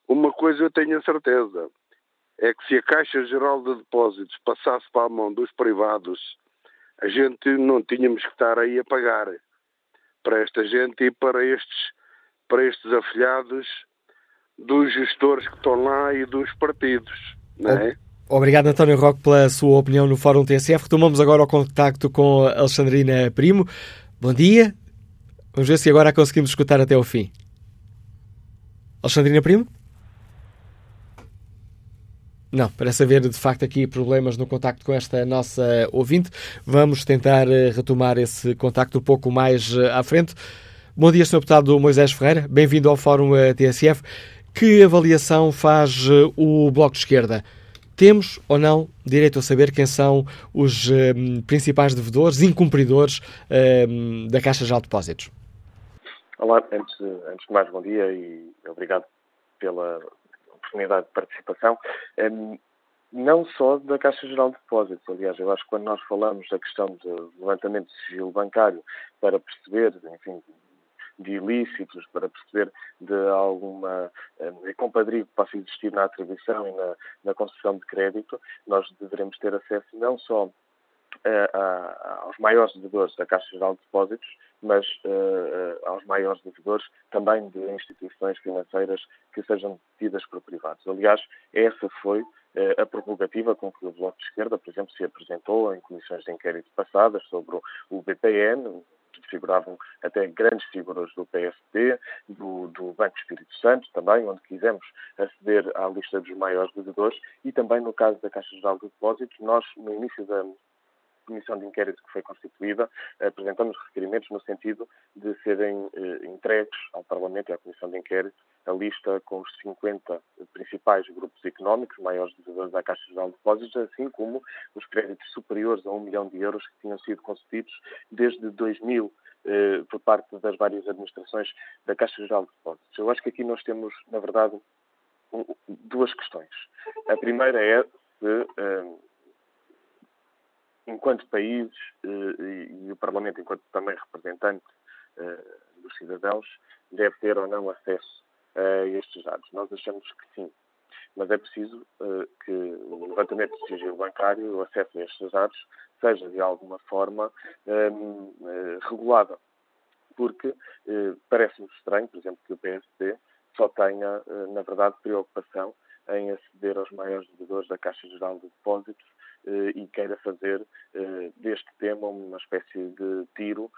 Uma coisa eu tenho a certeza, é que se a Caixa Geral de Depósitos passasse para a mão dos privados, a gente não tínhamos que estar aí a pagar para esta gente e para estes, para estes afiliados dos gestores que estão lá e dos partidos. Não é? Obrigado, António Roque, pela sua opinião no Fórum TSF. Retomamos agora o contacto com Alexandrina Primo. Bom dia. Vamos ver se agora a conseguimos escutar até o fim. Alexandrina Primo? Não, parece haver de facto aqui problemas no contacto com esta nossa ouvinte. Vamos tentar eh, retomar esse contacto um pouco mais eh, à frente. Bom dia, Sr. Deputado Moisés Ferreira. Bem-vindo ao Fórum eh, TSF. Que avaliação faz o Bloco de Esquerda? Temos ou não direito a saber quem são os principais devedores, incumpridores da Caixa de Depósitos? Olá, antes, antes de mais, bom dia e obrigado pela, oportunidade de participação, um, não só da Caixa Geral de Depósitos. Aliás, eu acho que quando nós falamos da questão do levantamento de sigilo bancário para perceber, enfim, de ilícitos, para perceber de alguma um, compadrio que possa existir na atribuição e na, na concessão de crédito, nós deveremos ter acesso não só aos maiores devedores da Caixa Geral de Depósitos, mas uh, aos maiores devedores também de instituições financeiras que sejam tidas por privados. Aliás, essa foi uh, a prerrogativa com que o Bloco de Esquerda, por exemplo, se apresentou em comissões de inquérito passadas sobre o BPN, figuravam até grandes figuras do PSD, do, do, Banco Espírito Santo também, onde quisemos aceder à lista dos maiores devedores e também no caso da Caixa Geral de Depósitos, nós no início da, comissão de inquérito que foi constituída, apresentamos requerimentos no sentido de serem eh, entregues ao Parlamento e à comissão de inquérito a lista com os 50 principais grupos económicos, maiores devedores da Caixa Geral de Depósitos, assim como os créditos superiores a um milhão de euros que tinham sido concedidos desde 2000 eh, por parte das várias administrações da Caixa Geral de Depósitos. Eu acho que aqui nós temos, na verdade, duas questões. A primeira é se eh, enquanto países eh, e o Parlamento, enquanto também representante eh, dos cidadãos, deve ter ou não acesso a estes dados. Nós achamos que sim, mas é preciso eh, que o levantamento de sigilo bancário, o acesso a estes dados, seja de alguma forma regulada. Porque parece-nos estranho, por exemplo, que o PSD só tenha, na verdade, preocupação em aceder aos maiores devedores da Caixa Geral de Depósitos e queira fazer deste tema uma espécie de tiro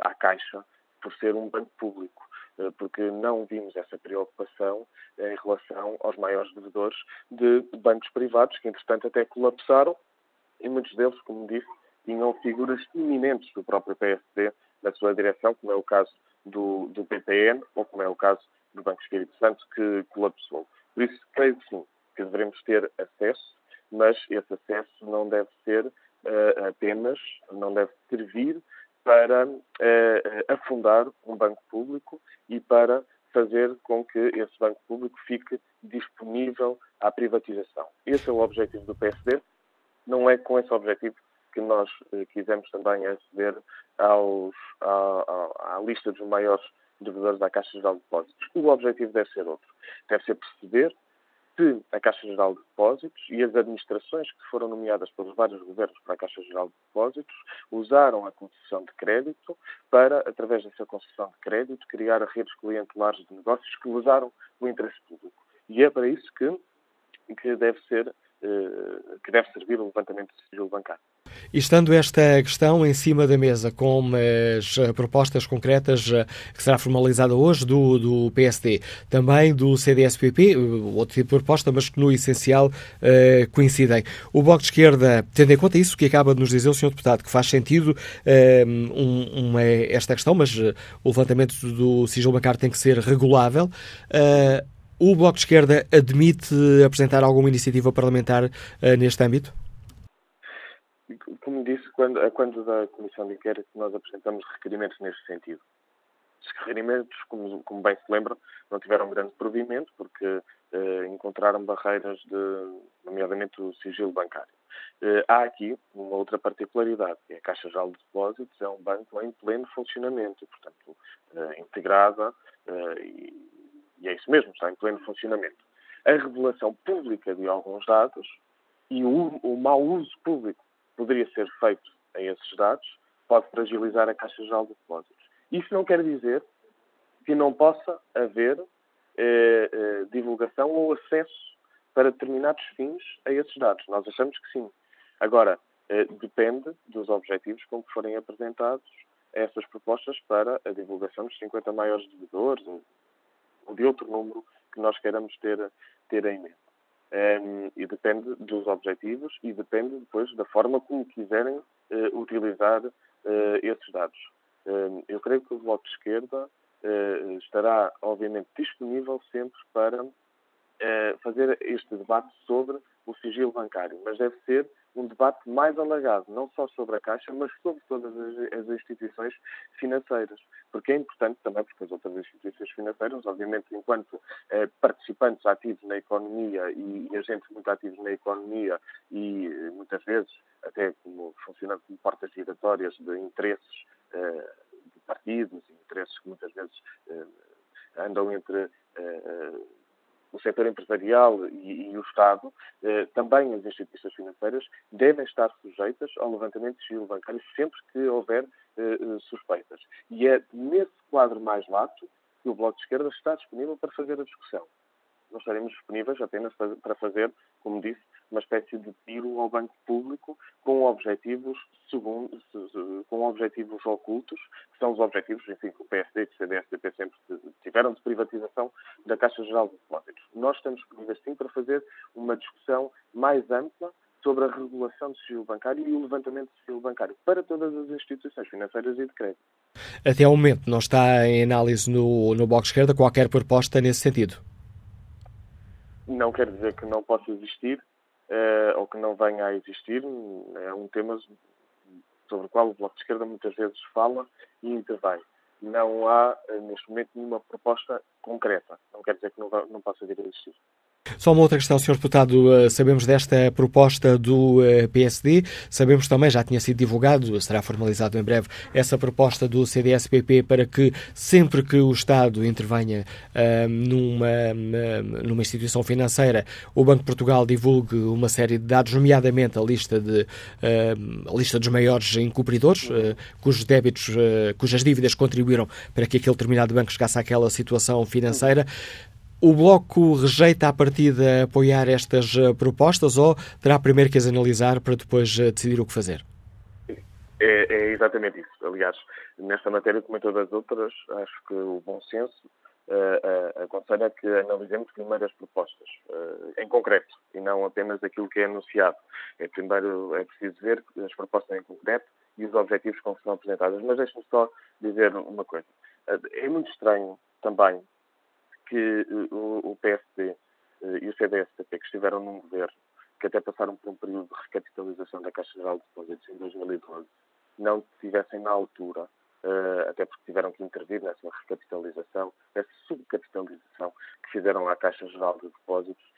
à caixa por ser um banco público porque não vimos essa preocupação em relação aos maiores devedores de bancos privados, que entretanto até colapsaram, e muitos deles, como disse, tinham figuras eminentes do próprio PSD na sua direção, como é o caso do, do PPN ou como é o caso do Banco Espírito Santo, que colapsou. Por isso, creio que sim, que devemos ter acesso, mas esse acesso não deve ser uh, apenas, não deve servir para uh, afundar um banco público e para fazer com que esse banco público fique disponível à privatização. Esse é o objetivo do PSD. Não é com esse objetivo que nós uh, quisemos também aceder aos, à, à, lista dos maiores devedores da Caixa Geral de Depósitos. O objetivo deve ser outro. Deve ser perceber se a Caixa Geral de Depósitos e as administrações que foram nomeadas pelos vários governos para a Caixa Geral de Depósitos usaram a concessão de crédito para, através dessa concessão de crédito, criar redes clientelares de negócios que usaram o interesse público. E é para isso que, que, deve, ser, eh, que deve servir o levantamento do sigilo bancário. Estando esta questão em cima da mesa, com as eh, propostas concretas eh, que será formalizada hoje do, do PSD, também do CDSPP, eh, outro tipo de proposta, mas que no essencial coincidem. O Bloco de Esquerda, tendo em conta isso que acaba de nos dizer o Sr. Deputado, que faz sentido um, esta questão, mas o levantamento do sigilo bancário tem que ser regulável. o Bloco de Esquerda admite apresentar alguma iniciativa parlamentar neste âmbito? Como disse, quando, a quando da Comissão de Inquérito nós apresentamos requerimentos neste sentido. Esses requerimentos, como, como, bem se lembra, não tiveram grande provimento porque eh, encontraram barreiras, de, nomeadamente o sigilo bancário. Eh, há aqui uma outra particularidade, que é a Caixa Geral de Depósitos é um banco em pleno funcionamento, portanto, eh, integrada, e, e é isso mesmo, está em pleno funcionamento. A revelação pública de alguns dados e o, o mau uso público poderia ser feito a esses dados pode fragilizar a Caixa Geral de Depósitos. Isso não quer dizer que não possa haver eh, eh, divulgação ou acesso para determinados fins a esses dados. Nós achamos que sim. Agora, eh, depende dos objetivos com que forem apresentados essas propostas para a divulgação dos 50 maiores devedores ou de outro número que nós queiramos ter, ter em mente. Um, e depende dos objetivos e depende depois da forma como quiserem uh, utilizar uh, esses dados. Um, eu creio que o Bloco de Esquerda uh, estará, obviamente, disponível sempre para fazer este debate sobre o sigilo bancário, mas deve ser um debate mais alargado, não só sobre a Caixa, mas sobre todas as, instituições financeiras. Porque é importante também, porque as outras instituições financeiras, obviamente, enquanto eh, participantes ativos na economia e, e, agentes muito ativos na economia e eh, muitas vezes até como funcionando como portas giratórias de interesses eh, de partidos, interesses que muitas vezes eh, andam entre eh, o setor empresarial e, e o Estado, eh, também as instituições financeiras, devem estar sujeitas ao levantamento de sigilo bancário sempre que houver eh, eh, suspeitas. E é nesse quadro mais lato que o Bloco de Esquerda está disponível para fazer a discussão. Não estaremos disponíveis apenas para fazer, como disse, uma espécie de tiro ao banco público com objetivos segundo, com objetivos ocultos, que são os objetivos, enfim, que o PSD e o CDS-DP sempre tiveram de privatização da Caixa Geral de Depósitos. Nós estamos disponíveis sim para fazer uma discussão mais ampla sobre a regulação do sigilo bancário e o levantamento do sigilo bancário para todas as instituições financeiras e de crédito. Até ao momento não está em análise no, no Bloco Esquerda qualquer proposta nesse sentido? Não quer dizer que não possa existir, uh, ou que não venha a existir, é um tema sobre o qual o Bloco de Esquerda muitas vezes fala e intervém. Não há, eh, neste momento, nenhuma proposta concreta. Não quer dizer que não, não possa vir a existir. Só uma outra questão, Sr. Deputado. Eh, sabemos desta proposta do eh, PSD, sabemos também, já tinha sido divulgado, será formalizado em breve, essa proposta do CDS-PP para que sempre que o Estado intervenha uh, numa, numa instituição financeira, o Banco de Portugal divulgue uma série de dados, nomeadamente a lista, de, uh, a lista dos maiores incumpridores, uh, cujos débitos, cujas dívidas contribuíram para que aquele determinado banco chegasse àquela situação financeira. O Bloco rejeita a partida apoiar estas propostas ou terá primeiro que as analisar para depois decidir o que fazer? É, é, exatamente isso. Aliás, nesta matéria, como em todas as outras, acho que o bom senso uh, uh, aconselha que analisemos primeiro as propostas, uh, em concreto, e não apenas aquilo que é anunciado. É, primeiro é preciso ver as propostas em concreto e os objetivos que são apresentadas. Mas deixe-me só dizer uma coisa. É muito estranho também que o, o PSD e o CDS-PP que estiveram num governo, que até passaram por um período de recapitalização da Caixa Geral de Depósitos em 2012, não tivessem na altura, uh, até porque tiveram que intervir nessa recapitalização, essa subcapitalização que fizeram à Caixa Geral de Depósitos,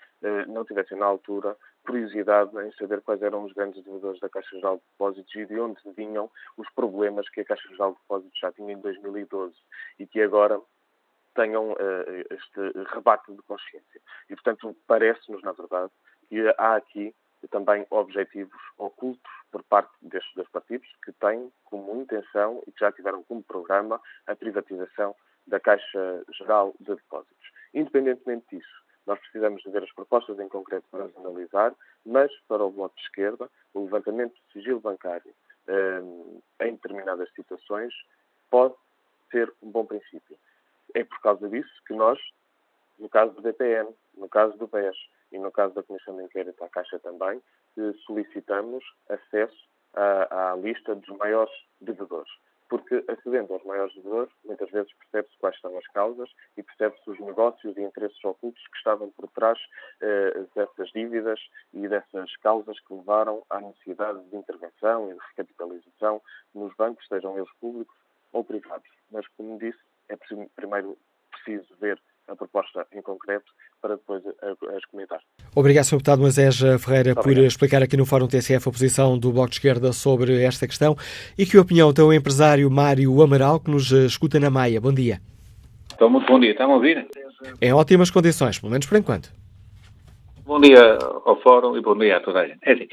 não tivessem na altura curiosidade em saber quais eram os grandes devedores da Caixa Geral de Depósitos e de onde vinham os problemas que a Caixa Geral de Depósitos já tinha em 2012 e que agora tenham uh, este rebate de consciência. E, portanto, parece-nos, na verdade, que há aqui também objetivos ocultos por parte destes dois partidos que têm como intenção e que já tiveram como programa a privatização da Caixa Geral de Depósitos. Independentemente disso, nós precisamos de ver as propostas em concreto para as analisar, mas para o Bloco de Esquerda, o levantamento do sigilo bancário um, em determinadas situações pode ser um bom princípio. É por causa disso que nós, no caso do BPN, no caso do BES, e no caso da Comissão de Inquérito à Caixa também, solicitamos acesso à, à lista dos maiores devedores. Porque, acedendo aos maiores devedores, muitas vezes percebe-se quais são as causas e percebe-se os negócios e interesses ocultos que estavam por trás eh, dessas dívidas e dessas causas que levaram à necessidade de intervenção e de recapitalização nos bancos, sejam eles públicos ou privados. Mas, como disse, é primeiro preciso ver a proposta em concreto para depois as comentar. Obrigado, Sr. Deputado Moisés Ferreira, por explicar aqui no Fórum TSF a posição do Bloco de Esquerda sobre esta questão e que opinião tem o empresário Mário Amaral, que nos escuta na Maia. Bom dia. Estou muito bom dia. Estão a ouvir? Em ótimas condições, pelo menos por enquanto. Bom dia ao Fórum e bom dia a toda a gente. É assim,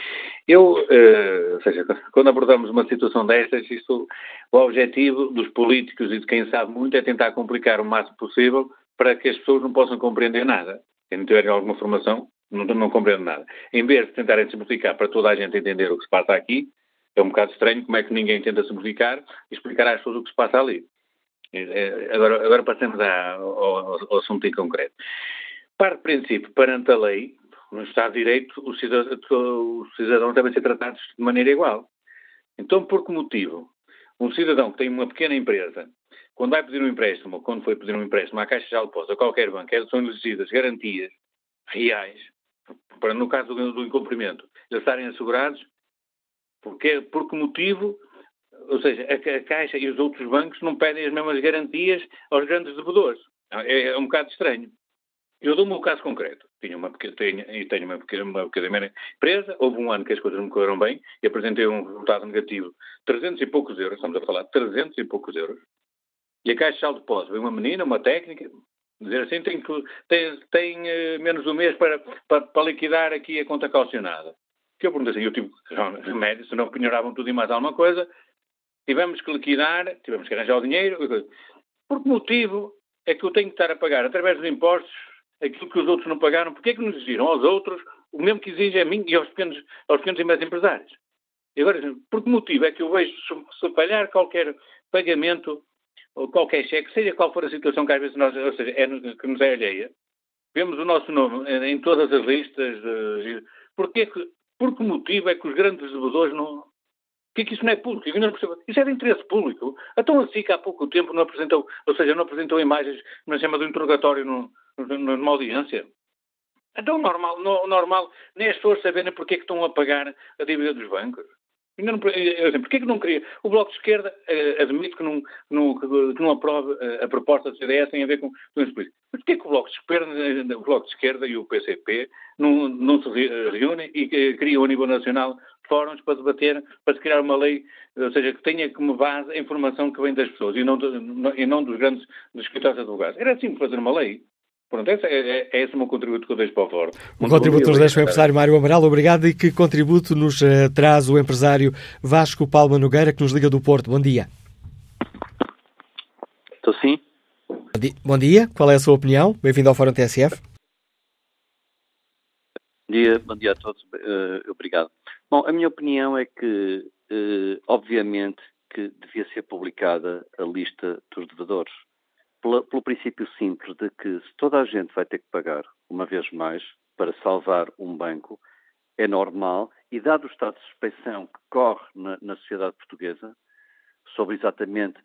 eu, uh, ou seja, quando abordamos uma situação destas, isto, o objetivo dos políticos e de quem sabe muito é tentar complicar o máximo possível para que as pessoas não possam compreender nada. Quem não tiverem alguma formação, não, não compreende nada. Em vez de tentarem simplificar para toda a gente entender o que se passa aqui, é um bocado estranho como é que ninguém tenta simplificar e explicar às pessoas o que se passa ali. É, agora, agora passemos ao, ao, ao assunto em concreto. Para o princípio, perante a lei, no Estado de Direito, os cidadãos, os cidadãos devem ser tratados de maneira igual. Então, por que motivo? Um cidadão que tem uma pequena empresa quando vai pedir um empréstimo, ou quando foi pedir um empréstimo à Caixa de Depósitos, a qualquer banco, são exigidas garantias reais, para no caso do, incumprimento, eles estarem assegurados, porque, por que motivo, ou seja, a, a, Caixa e os outros bancos não pedem as mesmas garantias aos grandes devedores. É, é um bocado estranho. Eu dou-me um caso concreto. Tinha uma tenho, e tenho uma pequena, uma pequena empresa. Houve um ano que as coisas não correram bem e apresentei um resultado negativo. 300 e poucos euros, estamos a falar de 300 e poucos euros. E a Caixa de Depósitos, uma menina, uma técnica, dizer assim, tem, tem, tem uh, menos um mês para, para, para, liquidar aqui a conta calcionada. Que eu perguntei assim, eu tive remédio, se não penhoravam tudo e mais alguma coisa, tivemos que liquidar, tivemos que arranjar o dinheiro. Por que motivo é que eu tenho que estar a pagar, através dos impostos, aquilo que os outros não pagaram? Porquê é que nos exigiram aos outros o mesmo que exige a mim e aos pequenos, aos pequenos e médios empresários? E agora, por que motivo é que eu vejo se falhar qualquer pagamento ou qualquer cheque, seja qual for a situação que às vezes nós, ou seja, é, que nos é alheia, vemos o nosso nome em todas as listas. De, porquê que, por que motivo é que os grandes devedores não. Porquê que isso não é público? Isso é de interesse público. Então a SIC há pouco tempo não apresentou, ou seja, não apresentou imagens na chama do interrogatório no, numa audiência. Então normal, no, normal, nem as pessoas saberem porque é que estão a pagar a dívida dos bancos. Ainda não, porquê que não queria? O Bloco de Esquerda uh, admite que não, não, que não aprove uh, a proposta do CDS tem a ver com doenças políticas. Mas porquê que o Bloco de Esquerda, o Bloco de Esquerda e o PCP não, não se reúnem e uh, criam a nível nacional fóruns para debater, para se criar uma lei, ou seja, que tenha como base a informação que vem das pessoas e não, de, e não dos grandes dos escritórios advogados? Era assim fazer uma lei. Pronto, esse é, é, é, esse o meu contributo que eu deixo para o fórum. O contributo nos deixa o empresário Mário Amaral. Obrigado. E que contributo nos uh, traz o empresário Vasco Palma Nogueira, que nos liga do Porto. Bom dia. Estou sim. Bom dia, qual é a sua opinião? Bem-vindo ao Fórum TSF. Bom dia, bom dia a todos, uh, obrigado. Bom, a minha opinião é que, uh, obviamente, que devia ser publicada a lista dos devedores, pelo princípio simples de que se toda a gente vai ter que pagar uma vez mais para salvar um banco, é normal, e dado o estado de suspeição que corre na, na sociedade portuguesa, sobre exatamente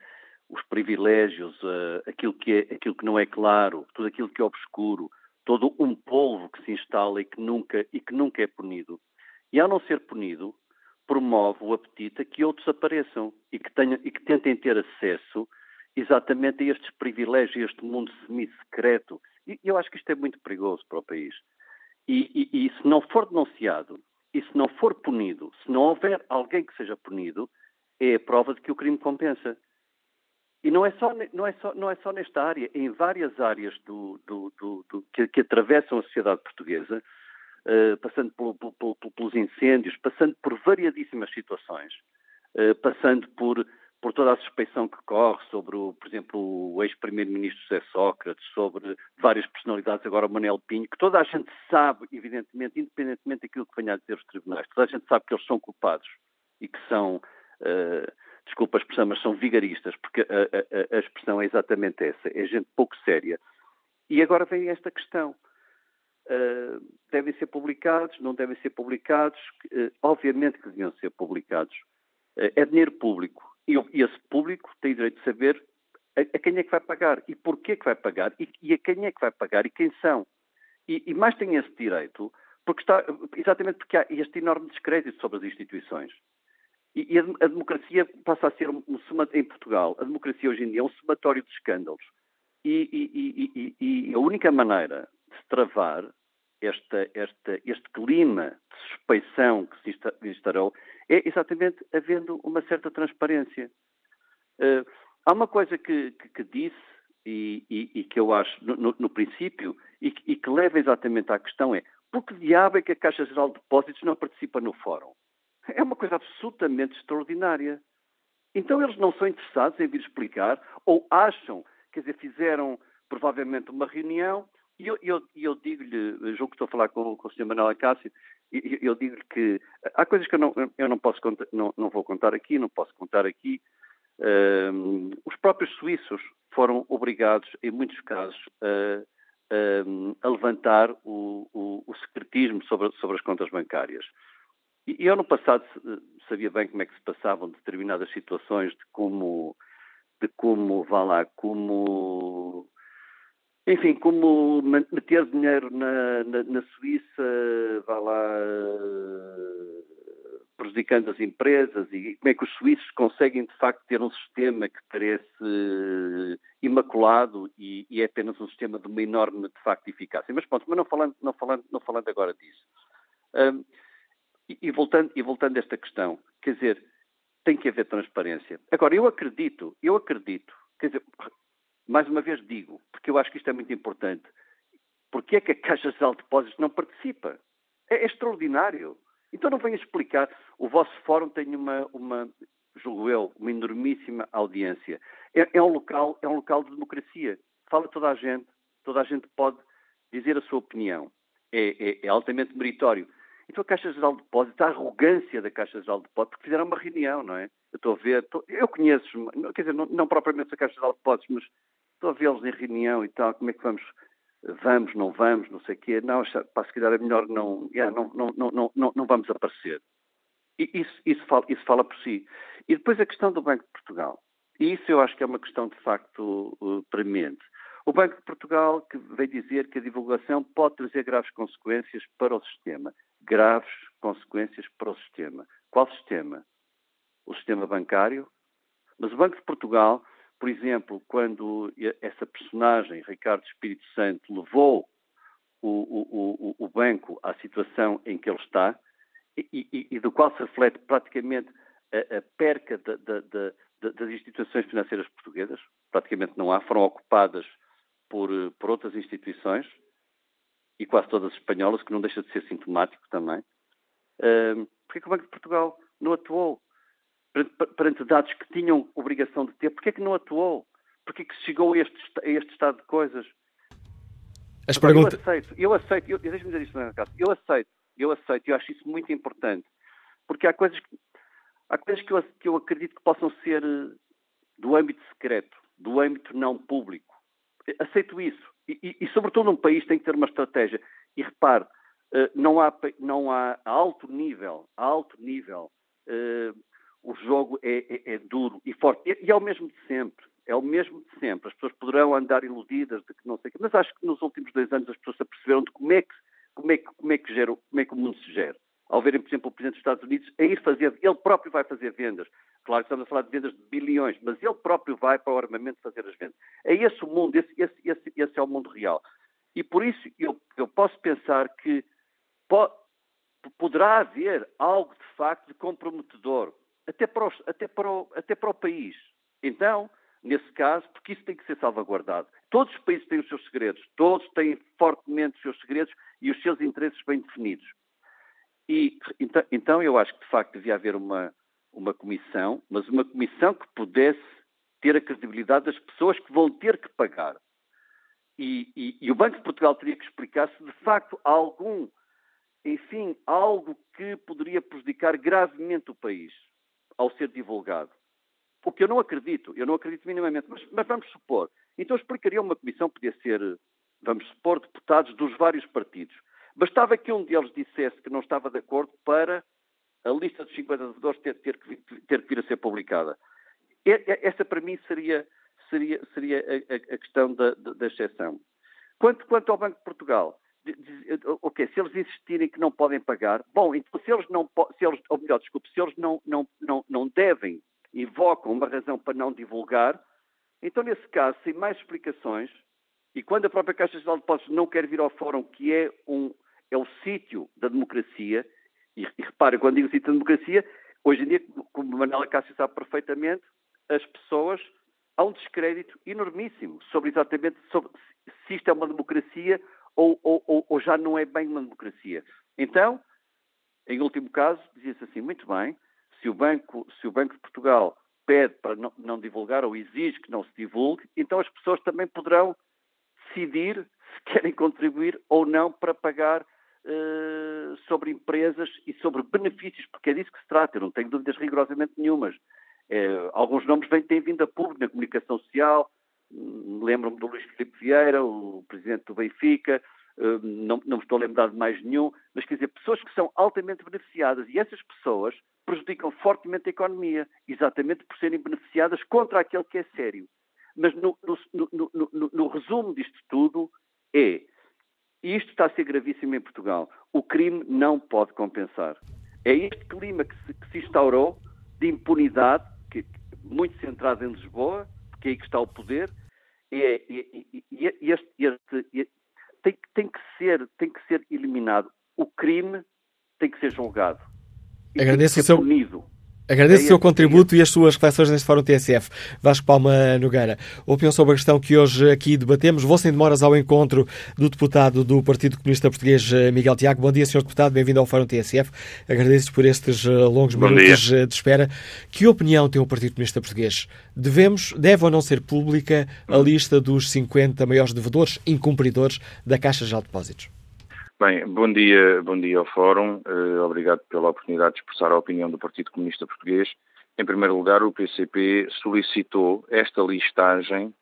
os privilégios, uh, aquilo, que é, aquilo que não é claro, tudo aquilo que é obscuro, todo um polvo que se instala e que nunca, e que nunca é punido. E ao não ser punido, promove o apetite a que outros apareçam e que, tenham, e que tentem ter acesso exatamente a estes privilégios, a este mundo semi-secreto. E eu acho que isto é muito perigoso para o país. E, e, e se não for denunciado, e se não for punido, se não houver alguém que seja punido, é a prova de que o crime compensa. E não é só, não é só, não é só nesta área, em várias áreas do, do, do, que, que, atravessam a sociedade portuguesa, uh, passando por, por, pelos incêndios, passando por variadíssimas situações, uh, passando por, por toda a suspeição que corre sobre, o, por exemplo, o ex-primeiro-ministro José Sócrates, sobre várias personalidades, agora o Manel Pinho, que toda a gente sabe, evidentemente, independentemente daquilo que venha a dizer os tribunais, toda a gente sabe que eles são culpados e que são. Uh, desculpa a expressão, mas são vigaristas, porque a, a, a, expressão é exatamente essa, é gente pouco séria. E agora vem esta questão. Uh, devem ser publicados, não devem ser publicados? Uh, obviamente que deviam ser publicados. Uh, é dinheiro público. E, esse público tem direito de saber a, a, quem é que vai pagar e porquê que vai pagar e, e a quem é que vai pagar e quem são. E, e mais tem esse direito porque está, exatamente porque há este enorme descrédito sobre as instituições. E, e a, a, democracia passa a ser um, um, em Portugal, a democracia hoje em dia é um somatório de escândalos. E, e, a única maneira de se travar esta, esta, este clima de suspeição que se instalou é exatamente havendo uma certa transparência. Uh, há uma coisa que, que, que disse e, e, e, que eu acho no, no, princípio e e que, leva exatamente à questão é por que diabo é que a Caixa Geral de Depósitos não participa no fórum? É uma coisa absolutamente extraordinária. Então eles não são interessados em vir explicar, ou acham, quer dizer, fizeram provavelmente uma reunião, e eu, eu, eu digo-lhe, julgo que estou a falar com, com o Sr. Manuel Acácio, eu, digo-lhe que há coisas que eu não, eu não posso contar, não, não vou contar aqui, não posso contar aqui. Um, os próprios suíços foram obrigados, em muitos casos, a, a, a levantar o, o, o secretismo sobre, sobre as contas bancárias. E eu no passado sabia bem como é que se passavam determinadas situações de como, de como, vá lá, como, enfim, como meter dinheiro na, na, na Suíça, vá lá, prejudicando as empresas e como é que os suíços conseguem de facto ter um sistema que parece imaculado e, e é apenas um sistema de uma enorme de facto eficácia. Mas pronto, mas não falando, não falando, não falando agora disso. Um, e, e, voltando, e voltando a esta questão, quer dizer, tem que haver transparência. Agora, eu acredito, eu acredito, quer dizer, mais uma vez digo, porque eu acho que isto é muito importante, porque é que a Caixa Geral de Depósitos não participa? É, é extraordinário. Então não venha explicar. O vosso fórum tem uma, uma julgo eu, uma enormíssima audiência. É, é, um local, é um local de democracia. Fala toda a gente, toda a gente pode dizer a sua opinião. É, é, é altamente meritório. Então a Caixa Geral de Depósitos, a arrogância da Caixa Geral de Depósitos, porque fizeram uma reunião, não é? Eu estou a ver, estou, eu conheço, quer dizer, não, não, propriamente a Caixa Geral de Depósitos, mas a vê-los em reunião e tal, como é que vamos, vamos, não vamos, não sei o quê. Não, para se calhar é melhor não, yeah, não, não, não, não, não vamos aparecer. E isso, isso, fala, isso fala por si. E depois a questão do Banco de Portugal. E isso eu acho que é uma questão de facto uh, premente. O Banco de Portugal que veio dizer que a divulgação pode trazer graves consequências para o sistema graves consequências para o sistema. Qual sistema? O sistema bancário? Mas o Banco de Portugal, por exemplo, quando essa personagem, Ricardo Espírito Santo, levou o, o, o, o banco à situação em que ele está, e, e, e do qual se reflete praticamente a, a perca das instituições financeiras portuguesas, praticamente não há, foram ocupadas por, por outras instituições, e quase todas espanholas, que não deixa de ser sintomático também. Uh, Porquê que o Banco de Portugal não atuou perante dados que tinham obrigação de ter? Porquê que não atuou? porque que se chegou a este, a este estado de coisas. As perguntas... Eu aceito, eu aceito, eu, deixa-me dizer isto, eu aceito, eu aceito, eu acho isso muito importante, porque há coisas que, há coisas que eu, que eu acredito que possam ser eh, do âmbito secreto, do âmbito não público. Aceito isso. E, e, e sobretudo, um país tem que ter uma estratégia. E repare, eh, não há, não há alto nível, alto nível, uh, o jogo é, é, é, duro e forte. E, e, é o mesmo de sempre. É o mesmo de sempre. As pessoas poderão andar iludidas de que não sei o quê, mas acho que nos últimos dois anos as pessoas se aperceberam de como é que, como é que, como é que, gera, como é que o mundo se gera. Ao verem, por exemplo, o Presidente dos Estados Unidos a ir fazer, ele próprio vai fazer vendas. Claro que estamos a falar de vendas de bilhões, mas ele próprio vai para o armamento fazer as vendas. É esse o mundo, esse, esse, esse, esse é o mundo real. E por isso eu, eu posso pensar que po poderá haver algo de facto de comprometedor, até para, os, até, para o, até para o país. Então, nesse caso, porque isso tem que ser salvaguardado. Todos os países têm os seus segredos, todos têm fortemente os seus segredos e os seus interesses bem definidos. E então, então eu acho que de facto devia haver uma, uma comissão, mas uma comissão que pudesse ter a credibilidade das pessoas que vão ter que pagar. E, e, e o Banco de Portugal teria que explicar se de facto há algum enfim, algo que poderia prejudicar gravemente o país ao ser divulgado. O que eu não acredito, eu não acredito minimamente, mas, mas vamos supor. Então explicaria uma comissão, podia ser, vamos supor, deputados dos vários partidos. Bastava que um deles dissesse que não estava de acordo para a lista dos 50 devedores ter, ter, ter que vir a ser publicada. Essa, para mim, seria, seria, seria a, a questão da, da, exceção. Quanto, quanto ao Banco de Portugal, ok, se eles insistirem que não podem pagar, bom, então se eles não, se eles, ou melhor, desculpe, se eles não, não, não, não devem, invocam uma razão para não divulgar, então nesse caso, sem mais explicações, e quando a própria Caixa Geral de Depósitos não quer vir ao fórum, que é, um, é o sítio da democracia, e, e quando digo sítio da democracia, hoje em dia, como Manuela Cássio sabe perfeitamente, as pessoas há um descrédito enormíssimo sobre exatamente sobre se isto é uma democracia ou, ou, ou já não é bem uma democracia. Então, em último caso, dizia-se assim, muito bem, se o Banco, se o Banco de Portugal pede para não, não, divulgar ou exige que não se divulgue, então as pessoas também poderão decidir se querem contribuir ou não para pagar uh, sobre empresas e sobre benefícios, porque é disso que se trata, eu não tenho dúvidas rigorosamente nenhumas. Uh, alguns nomes vêm, têm vindo a público na comunicação social, lembro-me do Luís Filipe Vieira, o presidente do Benfica, eh, não, não estou lembrar de mais nenhum, mas quer dizer, pessoas que são altamente beneficiadas e essas pessoas prejudicam fortemente a economia, exatamente por serem beneficiadas contra aquele que é sério. Mas no, no, no, no resumo disto tudo é, e isto está a ser gravíssimo em Portugal, o crime não pode compensar. É este clima que se, que se instaurou de impunidade, que, muito centrado em Lisboa, porque é aí que está o poder, e, e, e, e este, este, tem, tem, que ser, tem que ser eliminado. O crime tem que ser julgado. Agradeço o seu... punido. Agradeço é o seu contributo e as suas reflexões neste Fórum TSF. Vasco Palma Nogueira, opinião sobre a questão que hoje aqui debatemos. Vou sem demoras ao encontro do deputado do Partido Comunista Português, Miguel Tiago. Bom dia, Sr. Deputado, bem-vindo ao Fórum TSF. Agradeço por estes eh, longos Bom minutos dia. Eh, de espera. Que opinião tem o Partido Comunista Português? Devemos, deve ou não ser pública a lista dos 50 maiores devedores, incumpridores da Caixa de Depósitos? Bem, bom dia, bom dia ao Fórum. Uh, obrigado pela oportunidade de expressar a opinião do Partido Comunista Português. Em primeiro lugar, o PCP solicitou esta listagem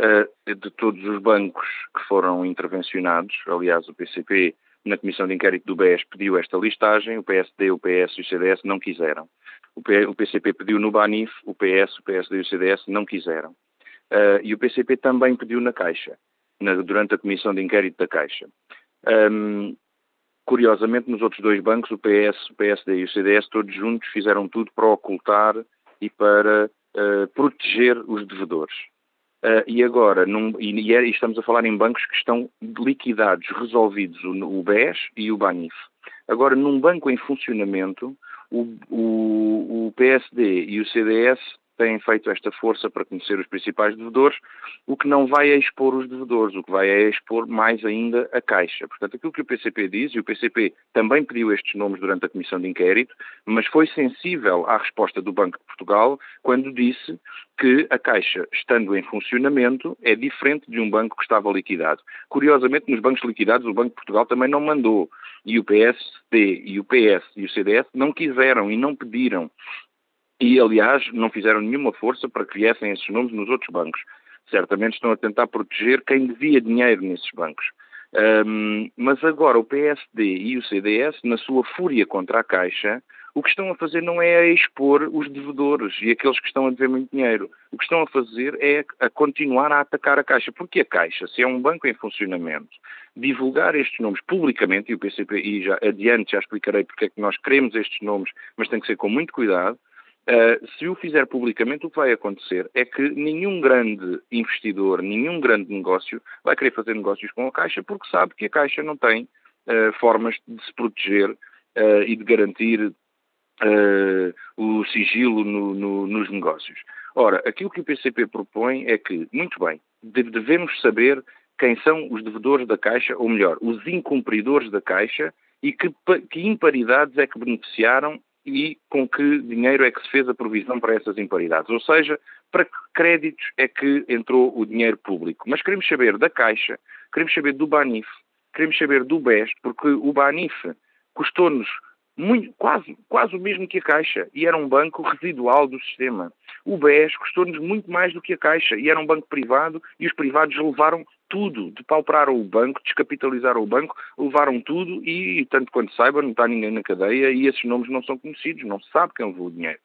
uh, de todos os bancos que foram intervencionados. Aliás, o PCP, na Comissão de Inquérito do BES, pediu esta listagem. O PSD, o PS e o CDS não quiseram. O, P, o PCP pediu no BANIF, o PS, o PSD e o CDS não quiseram. Uh, e o PCP também pediu na Caixa, na, durante a Comissão de Inquérito da Caixa. Um, curiosamente, nos outros dois bancos, o PS, o PSD e o CDS, todos juntos fizeram tudo para ocultar e para uh, proteger os devedores. Uh, e agora, num, e, é, e, estamos a falar em bancos que estão liquidados, resolvidos, o, o BES e o BANIF. Agora, num banco em funcionamento, o, o, o PSD e o CDS têm feito esta força para conhecer os principais devedores, o que não vai é expor os devedores, o que vai é expor mais ainda a Caixa. Portanto, aquilo que o PCP diz, e o PCP também pediu estes nomes durante a comissão de inquérito, mas foi sensível à resposta do Banco de Portugal quando disse que a Caixa, estando em funcionamento, é diferente de um banco que estava liquidado. Curiosamente, nos bancos liquidados, o Banco de Portugal também não mandou. E o PSD, e o PS e o CDS não quiseram e não pediram. E, aliás, não fizeram nenhuma força para que viessem esses nomes nos outros bancos. Certamente estão a tentar proteger quem devia dinheiro nesses bancos. Um, mas agora o PSD e o CDS, na sua fúria contra a Caixa, o que estão a fazer não é a expor os devedores e aqueles que estão a dever muito dinheiro. O que estão a fazer é a continuar a atacar a Caixa. Porque a Caixa, se é um banco em funcionamento, divulgar estes nomes publicamente, e o PCP, já adiante já explicarei porque é que nós queremos estes nomes, mas tem que ser com muito cuidado, Uh, se o fizer publicamente, o que vai acontecer é que nenhum grande investidor, nenhum grande negócio vai querer fazer negócios com a Caixa porque sabe que a Caixa não tem uh, formas de se proteger uh, e de garantir o sigilo no, no, nos negócios. Ora, aquilo que o PCP propõe é que, muito bem, devemos saber quem são os devedores da Caixa, ou melhor, os incumpridores da Caixa e que, que imparidades é que beneficiaram e com que dinheiro é que se fez a provisão para essas imparidades. Ou seja, para que créditos é que entrou o dinheiro público. Mas queremos saber da Caixa, queremos saber do Banif, queremos saber do BES, porque o Banif custou-nos quase, quase o mesmo que a Caixa e era um banco residual do sistema. O BES custou-nos muito mais do que a Caixa e era um banco privado e os privados levaram tudo, depauperaram o banco, descapitalizaram o banco, levaram tudo e, tanto quanto saiba, não está ninguém na cadeia e esses nomes não são conhecidos, não se sabe quem levou o dinheiro.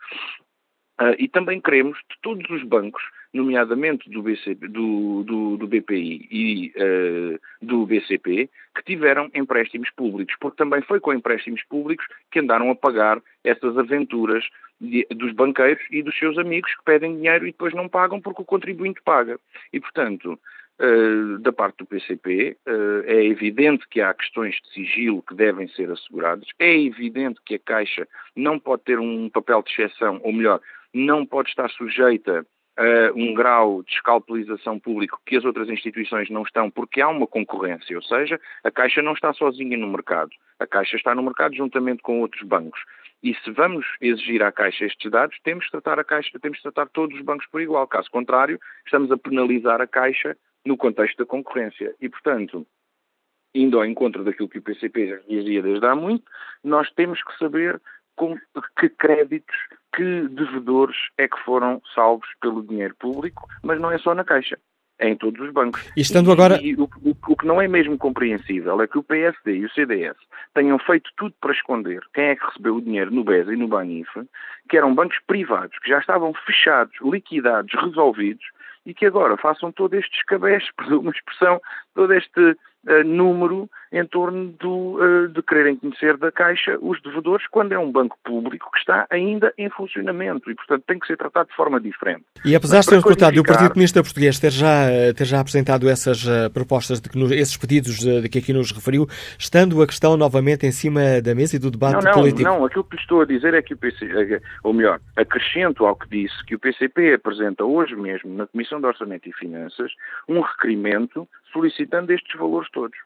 Uh, e também queremos de todos os bancos, nomeadamente do, do, do, do BPI e uh, do BCP, que tiveram empréstimos públicos, porque também foi com empréstimos públicos que andaram a pagar essas aventuras de, dos banqueiros e dos seus amigos que pedem dinheiro e depois não pagam porque o contribuinte paga. E, portanto, Uh, da parte do PCP, uh, é evidente que há questões de sigilo que devem ser asseguradas, é evidente que a Caixa não pode ter um papel de exceção, ou melhor, não pode estar sujeita a um grau de escalpelização público que as outras instituições não estão, porque há uma concorrência, ou seja, a Caixa não está sozinha no mercado. A Caixa está no mercado juntamente com outros bancos. E se vamos exigir à Caixa estes dados, temos de tratar a Caixa, temos de tratar todos os bancos por igual. Caso contrário, estamos a penalizar a Caixa no contexto da concorrência. E, portanto, indo ao encontro daquilo que o PCP já dizia desde há muito, nós temos que saber com que créditos, que devedores é que foram salvos pelo dinheiro público, mas não é só na Caixa. É em todos os bancos. E estando agora. E, e o, o, o, que não é mesmo compreensível é que o PSD e o CDS tenham feito tudo para esconder quem é que recebeu o dinheiro no BES e no Banif, que eram bancos privados, que já estavam fechados, liquidados, resolvidos, e que agora façam todo este escabeche, por uma expressão, todo este número em torno do, uh, de quererem conhecer da Caixa os devedores, quando é um banco público que está ainda em funcionamento e, portanto, tem que ser tratado de forma diferente. E apesar de ser resultado do Partido Comunista Português ter já, ter já apresentado essas propostas, de que nos, esses pedidos de que aqui nos referiu, estando a questão novamente em cima da mesa e do debate não, não, político? Não, aquilo que lhe estou a dizer é que o PCP, ou melhor, acrescento ao que disse, que o PCP apresenta hoje mesmo na Comissão de Orçamento e Finanças um requerimento solicitando estes valores todos.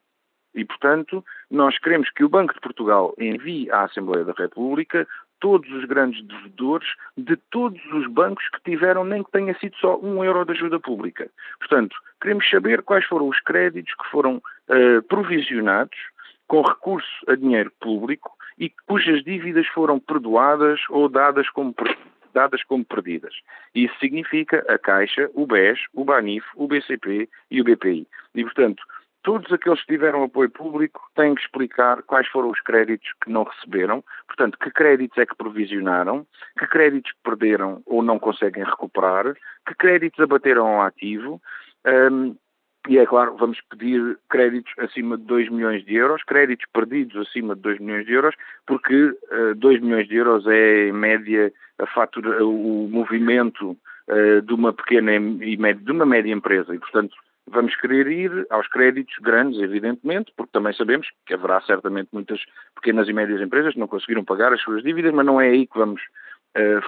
E, portanto, nós queremos que o Banco de Portugal envie à Assembleia da República todos os grandes devedores de todos os bancos que tiveram, nem que tenha sido só um euro de ajuda pública. Portanto, queremos saber quais foram os créditos que foram uh, provisionados com recurso a dinheiro público e cujas dívidas foram perdoadas ou dadas como dadas como perdidas. Isso significa a Caixa, o BES, o BANIF, o BCP e o BPI. E, portanto, todos aqueles que tiveram apoio público têm que explicar quais foram os créditos que não receberam, portanto, que créditos é que provisionaram, que créditos perderam ou não conseguem recuperar, que créditos abateram ao ativo, um, e é claro, vamos pedir créditos acima de 2 milhões de euros, créditos perdidos acima de 2 milhões de euros, porque uh, 2 milhões de euros é, em média, a fatura, o movimento uh, de uma pequena e média, de uma média empresa. E, portanto, vamos querer ir aos créditos grandes, evidentemente, porque também sabemos que haverá certamente muitas pequenas e médias empresas que não conseguiram pagar as suas dívidas, mas não é aí que vamos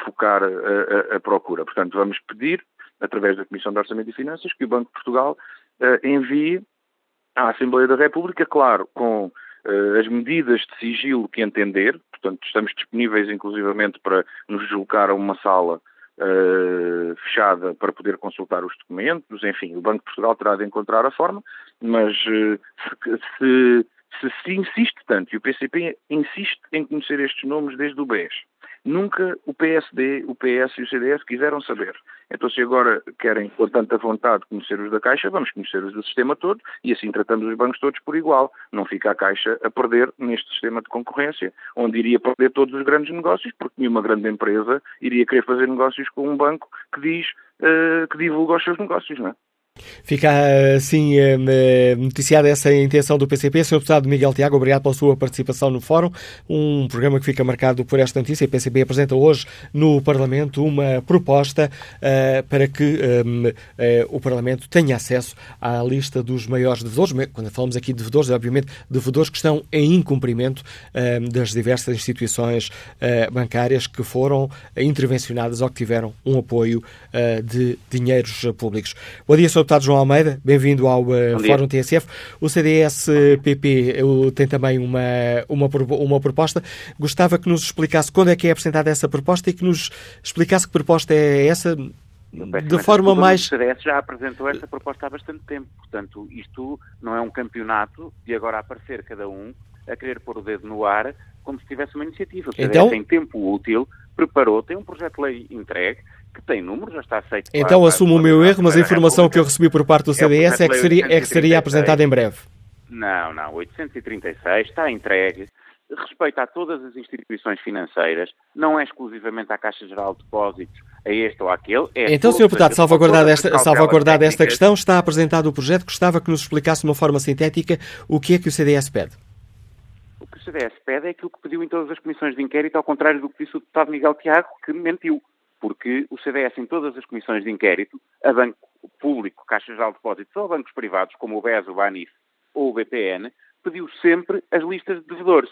focar a, a, a, procura. Portanto, vamos pedir, através da Comissão de Orçamento e Finanças, que o Banco de Portugal envie à Assembleia da República, claro, com uh, as medidas de sigilo que entender, portanto estamos disponíveis inclusivamente para nos deslocar a uma sala uh, fechada para poder consultar os documentos, enfim, o Banco de Portugal terá de encontrar a forma, mas uh, se, se, se insiste tanto, e o PCP insiste em conhecer estes nomes desde o BES, nunca o PSD, o PS e o CDS quiseram saber. Então, se agora querem, com tanta vontade, conhecer os da Caixa, vamos conhecer os do sistema todo e assim tratamos os bancos todos por igual. Não fica a Caixa a perder neste sistema de concorrência, onde iria perder todos os grandes negócios, porque nenhuma grande empresa iria querer fazer negócios com um banco que diz uh, que divulga os seus negócios, não é? Fica assim noticiada essa intenção do PCP. Sr. Deputado Miguel Tiago, obrigado pela sua participação no Fórum. Um programa que fica marcado por esta notícia. O PCP apresenta hoje no Parlamento uma proposta uh, para que um, uh, o Parlamento tenha acesso à lista dos maiores devedores. Quando falamos aqui de devedores, é obviamente devedores que estão em incumprimento uh, das diversas instituições bancárias que foram intervencionadas ou que tiveram um apoio de dinheiros públicos. Bom dia, Sr. Deputado João Almeida, bem-vindo ao uh, Fórum TSF. O CDS-PP tem também uma, uma, uma proposta. Gostava que nos explicasse quando é que é apresentada essa proposta e que nos explicasse que proposta é essa de forma mais. O CDS já apresentou essa proposta há bastante tempo, portanto, isto não é um campeonato de agora aparecer cada um a querer pôr o dedo no ar como se tivesse uma iniciativa. O CDS então... tem tempo útil, preparou, tem um projeto de lei entregue, que tem números, já está aceito. Então para, assumo o meu erro, mas a informação que eu recebi por parte do CDS é, é que seria, é que seria apresentada em breve. Não, não, 836 está entregue, respeita a todas as instituições financeiras, não é exclusivamente à Caixa Geral de Depósitos, a este ou àquele. É então, Sr. Deputado, salvaguardada esta, salvaguardada esta questão, está apresentado o projeto. Gostava que nos explicasse de uma forma sintética o que é que o CDS pede. O que o CDS pede é aquilo que pediu em todas as comissões de inquérito, ao contrário do que disse o deputado Miguel Tiago, que mentiu porque o CDS, em todas as comissões de inquérito, a banco público, Caixa de Depósitos ou bancos privados, como o BES, o BANIF ou o BPN, pediu sempre as listas de devedores.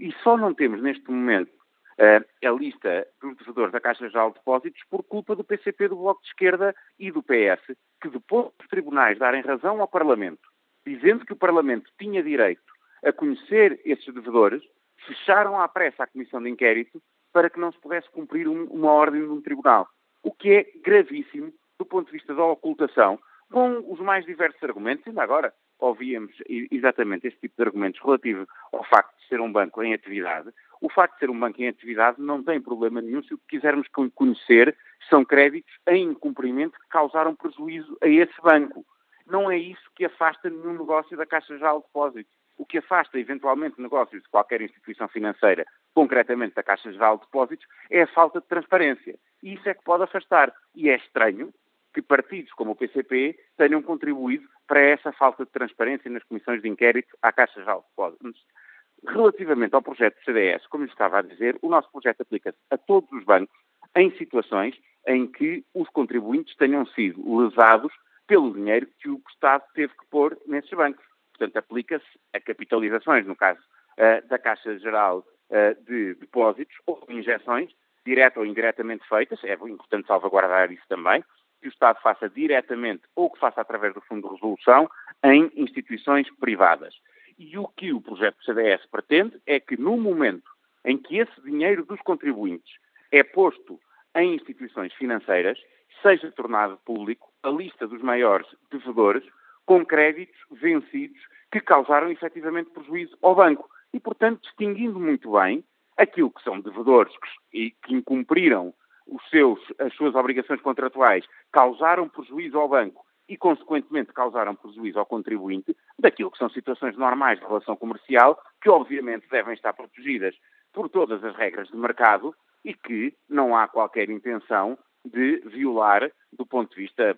E só não temos, neste momento, a lista dos devedores da Caixa de Depósitos por culpa do PCP, do Bloco de Esquerda e do PS, que depois dos tribunais darem razão ao Parlamento, dizendo que o Parlamento tinha direito a conhecer esses devedores, fecharam à pressa a comissão de inquérito para que não se pudesse cumprir um, uma ordem de um tribunal. O que é gravíssimo do ponto de vista da ocultação, com os mais diversos argumentos. Ainda agora ouvíamos exatamente este tipo de argumentos relativo ao facto de ser um banco em atividade. O facto de ser um banco em atividade não tem problema nenhum se o que quisermos conhecer são créditos em incumprimento que causaram prejuízo a esse banco. Não é isso que afasta nenhum negócio da Caixa Geral de Depósitos. O que afasta eventualmente negócios de qualquer instituição financeira, concretamente da Caixa Geral de Depósitos, é a falta de transparência. E isso é que pode afastar. E é estranho que partidos como o PCP tenham contribuído para essa falta de transparência nas comissões de inquérito à Caixa Geral de Depósitos. Relativamente ao projeto do CDS, como lhe estava a dizer, o nosso projeto aplica-se a todos os bancos em situações em que os contribuintes tenham sido lesados pelo dinheiro que o Estado teve que pôr nesses bancos. Portanto, aplica-se a capitalizações, no caso uh, da Caixa Geral uh, de Depósitos, ou injeções, direta ou indiretamente feitas, é importante salvaguardar isso também, que o Estado faça diretamente ou que faça através do Fundo de Resolução em instituições privadas. E o que o projeto CDS pretende é que no momento em que esse dinheiro dos contribuintes é posto em instituições financeiras, seja tornado público a lista dos maiores devedores com créditos vencidos que causaram efetivamente prejuízo ao banco. E, portanto, distinguindo muito bem aquilo que são devedores que, que incumpriram seus, as suas obrigações contratuais, causaram prejuízo ao banco e, consequentemente, causaram prejuízo ao contribuinte, daquilo que são situações normais de relação comercial, que obviamente devem estar protegidas por todas as regras de mercado e que não há qualquer intenção de violar do ponto de vista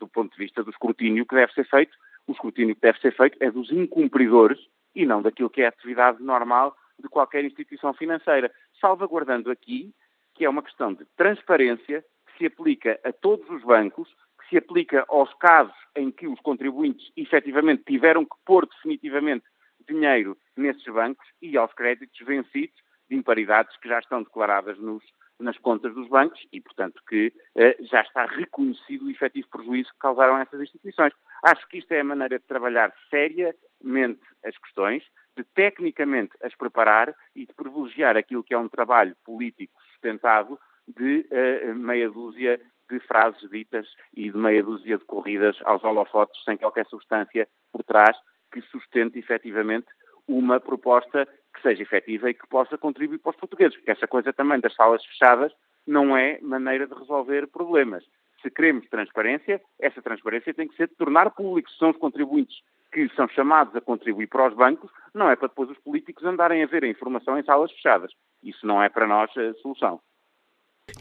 do ponto de vista do escrutínio que deve ser feito. O escrutínio que deve ser feito é dos incumpridores e não daquilo que é a atividade normal de qualquer instituição financeira, salvaguardando aqui que é uma questão de transparência que se aplica a todos os bancos, que se aplica aos casos em que os contribuintes efetivamente tiveram que pôr definitivamente dinheiro nesses bancos e aos créditos vencidos de imparidades que já estão declaradas nos nas contas dos bancos e, portanto, que eh, já está reconhecido o efetivo prejuízo que causaram essas instituições. Acho que isto é a maneira de trabalhar seriamente as questões, de tecnicamente as preparar e de privilegiar aquilo que é um trabalho político sustentado de uh, meia dúzia de frases ditas e de meia dúzia de corridas aos holofotes sem qualquer substância por trás que sustente efetivamente uma proposta que seja efetiva e que possa contribuir para os portugueses, porque essa coisa também das salas fechadas não é maneira de resolver problemas. Se queremos transparência, essa transparência tem que ser de tornar público. Se são os contribuintes que são chamados a contribuir para os bancos, não é para depois os políticos andarem a ver a informação em salas fechadas. Isso não é para nós a solução.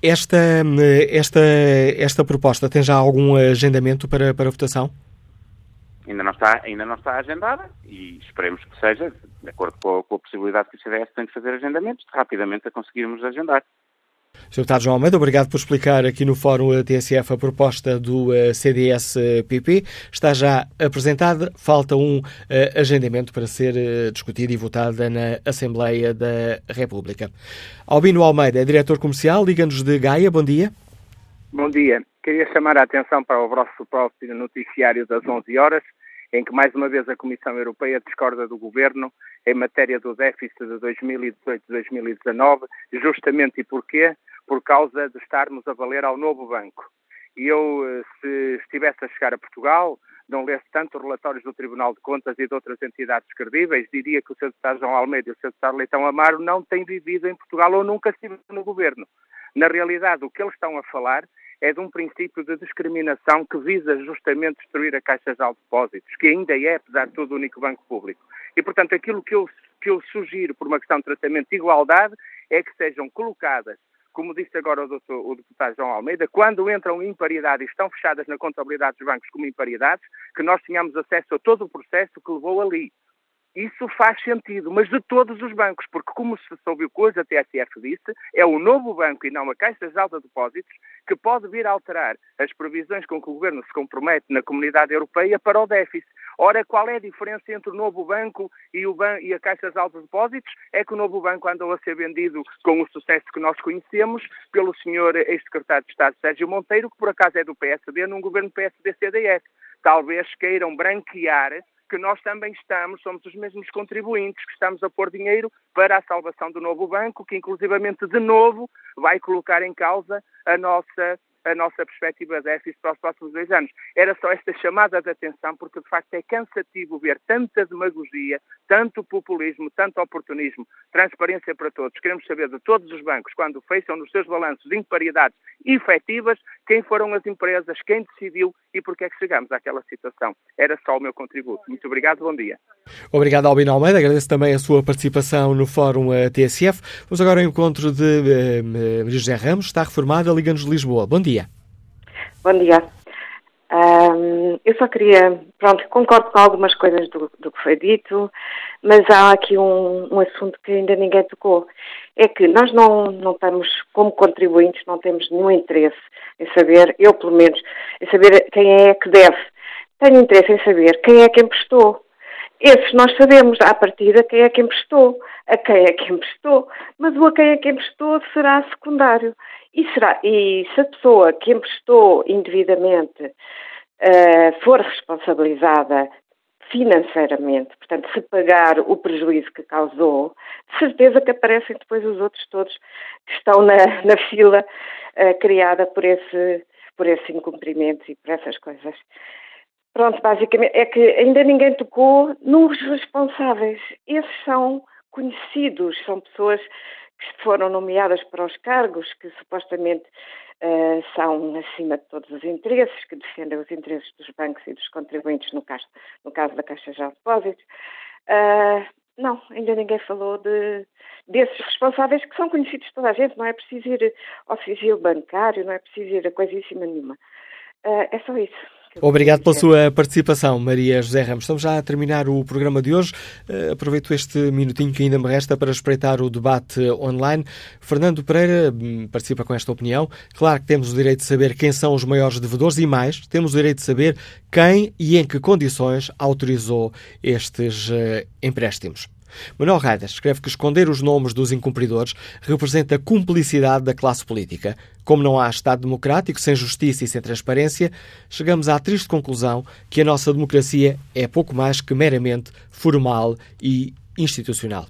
Esta, esta, esta proposta tem já algum agendamento para, para votação? Ainda não, está, ainda não está agendada e esperemos que seja, de acordo com a, com a possibilidade que o CDS tem de fazer agendamentos, rapidamente a conseguirmos agendar. Sr. Deputado João Almeida, obrigado por explicar aqui no Fórum TSF a proposta do eh, CDS-PP. Está já apresentada, falta um uh, agendamento para ser discutida e votada na Assembleia da República. Albino Almeida é diretor comercial, liga-nos de Gaia, bom dia. Bom dia. Queria chamar a atenção para o vosso próximo noticiário das 11 horas, em que mais uma vez a Comissão Europeia discorda do Governo em matéria do déficit de 2018-2019, justamente e porquê? Por causa de estarmos a valer ao novo banco. E eu, eh, se estivesse a chegar a Portugal, não lesse tanto relatórios do Tribunal de Contas e de outras entidades credíveis, diria que o Sr. Deputado João Almeida e o Sr. Deputado Leitão Amaro não têm vivido em Portugal ou nunca estiveram no Governo. Na realidade, o que eles estão a falar é de um princípio de discriminação que visa justamente destruir a Caixa de Depósitos, que ainda é, apesar de tudo, o único banco público. E, portanto, aquilo que eu, que eu sugiro por uma questão de tratamento de igualdade é que sejam colocadas como disse agora o, doutor, o, deputado João Almeida, quando entram em imparidade e estão fechadas na contabilidade dos bancos como imparidades, que nós tenhamos acesso a todo o processo que levou ali. Isso faz sentido, mas de todos os bancos, porque como se soube coisa, a TSF disse, é o novo banco e não a Caixa de Alta Depósitos que pode vir a alterar as previsões com que o Governo se compromete na Comunidade Europeia para o déficit. Ora, qual é a diferença entre o novo banco e, o ban e a Caixa de Alta Depósitos? É que o novo banco andou a ser vendido com o sucesso que nós conhecemos pelo senhor ex-secretário de Estado Sérgio Monteiro, que por acaso é do PSD, num governo PSD-CDS. Talvez queiram branquear que nós também estamos, somos os mesmos contribuintes, que estamos a pôr dinheiro para a salvação do novo banco, que inclusivamente de novo vai colocar em causa a nossa a nossa perspectiva de déficit para os próximos dois anos. Era só esta chamada de atenção, porque de facto é cansativo ver tanta demagogia, tanto populismo, tanto oportunismo, transparência para todos. Queremos saber de todos os bancos, quando fecham nos seus balanços imparidades efetivas, quem foram as empresas, quem decidiu e porque é que chegamos àquela situação. Era só o meu contributo. Muito obrigado, bom dia. Obrigado, Albino Almeida. Agradeço também a sua participação no Fórum eh, TSF. Vamos agora ao encontro de uh, Maria José Ramos, está reformada, Liga-nos de Lisboa. Bom dia. Bom dia. Um, eu só queria, pronto, concordo com algumas coisas do, do que foi dito, mas há aqui um, um, assunto que ainda ninguém tocou. É que nós não, não estamos, como contribuintes, não temos nenhum interesse em saber, eu pelo menos, em saber quem é que deve. Tenho interesse em saber quem é que emprestou. Esses nós sabemos à partida quem é que emprestou, a quem é que emprestou, mas o a quem é que emprestou será secundário. E, será, e se a pessoa que emprestou indevidamente uh, for responsabilizada financeiramente, portanto, se pagar o prejuízo que causou, de certeza que aparecem depois os outros todos que estão na, na fila uh, criada por esse, por esses incumprimentos e por essas coisas. Pronto, basicamente, é que ainda ninguém tocou nos responsáveis. Esses são conhecidos, são pessoas que foram nomeadas para os cargos que supostamente uh, são acima de todos os interesses, que defendem os interesses dos bancos e dos contribuintes, no caso, no caso da Caixa de Depósitos. Uh, não, ainda ninguém falou de, desses responsáveis que são conhecidos de toda a gente, não é preciso ir ao sigilo bancário, não é preciso ir a coisíssima nenhuma. Uh, é só isso. Obrigado pela sua participação, Maria José Ramos. Estamos já a terminar o programa de hoje. Uh, aproveito este minutinho que ainda me resta para espreitar o debate online. Fernando Pereira hum, participa com esta opinião. Claro que temos o direito de saber quem são os maiores devedores e mais, temos o direito de saber quem e em que condições autorizou estes uh, empréstimos. Manuel Raidas escreve que esconder os nomes dos incumpridores representa a cumplicidade da classe política. Como não há Estado democrático, sem justiça e sem transparência, chegamos à triste conclusão que a nossa democracia é pouco mais que meramente formal e institucional.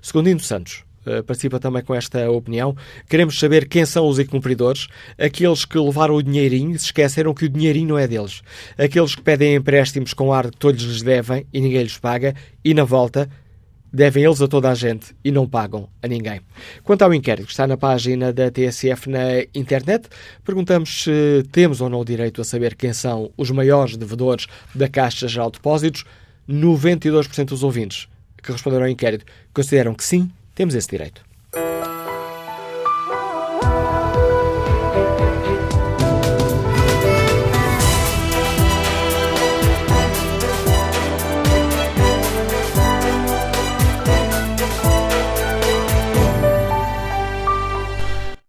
Segundino Santos uh, participa também com esta opinião. Queremos saber quem são os incumpridores, aqueles que levaram o dinheirinho e se esqueceram que o dinheirinho não é deles, aqueles que pedem empréstimos com ar que todos lhes devem e ninguém lhes paga, e na volta devem eles a toda a gente e não pagam a ninguém. Quanto ao inquérito que está na página da TSF na internet, perguntamos se temos ou não o direito a saber quem são os maiores devedores da Caixa Geral de Depósitos. 92% dos ouvintes que responderam ao inquérito consideram que sim, temos esse direito.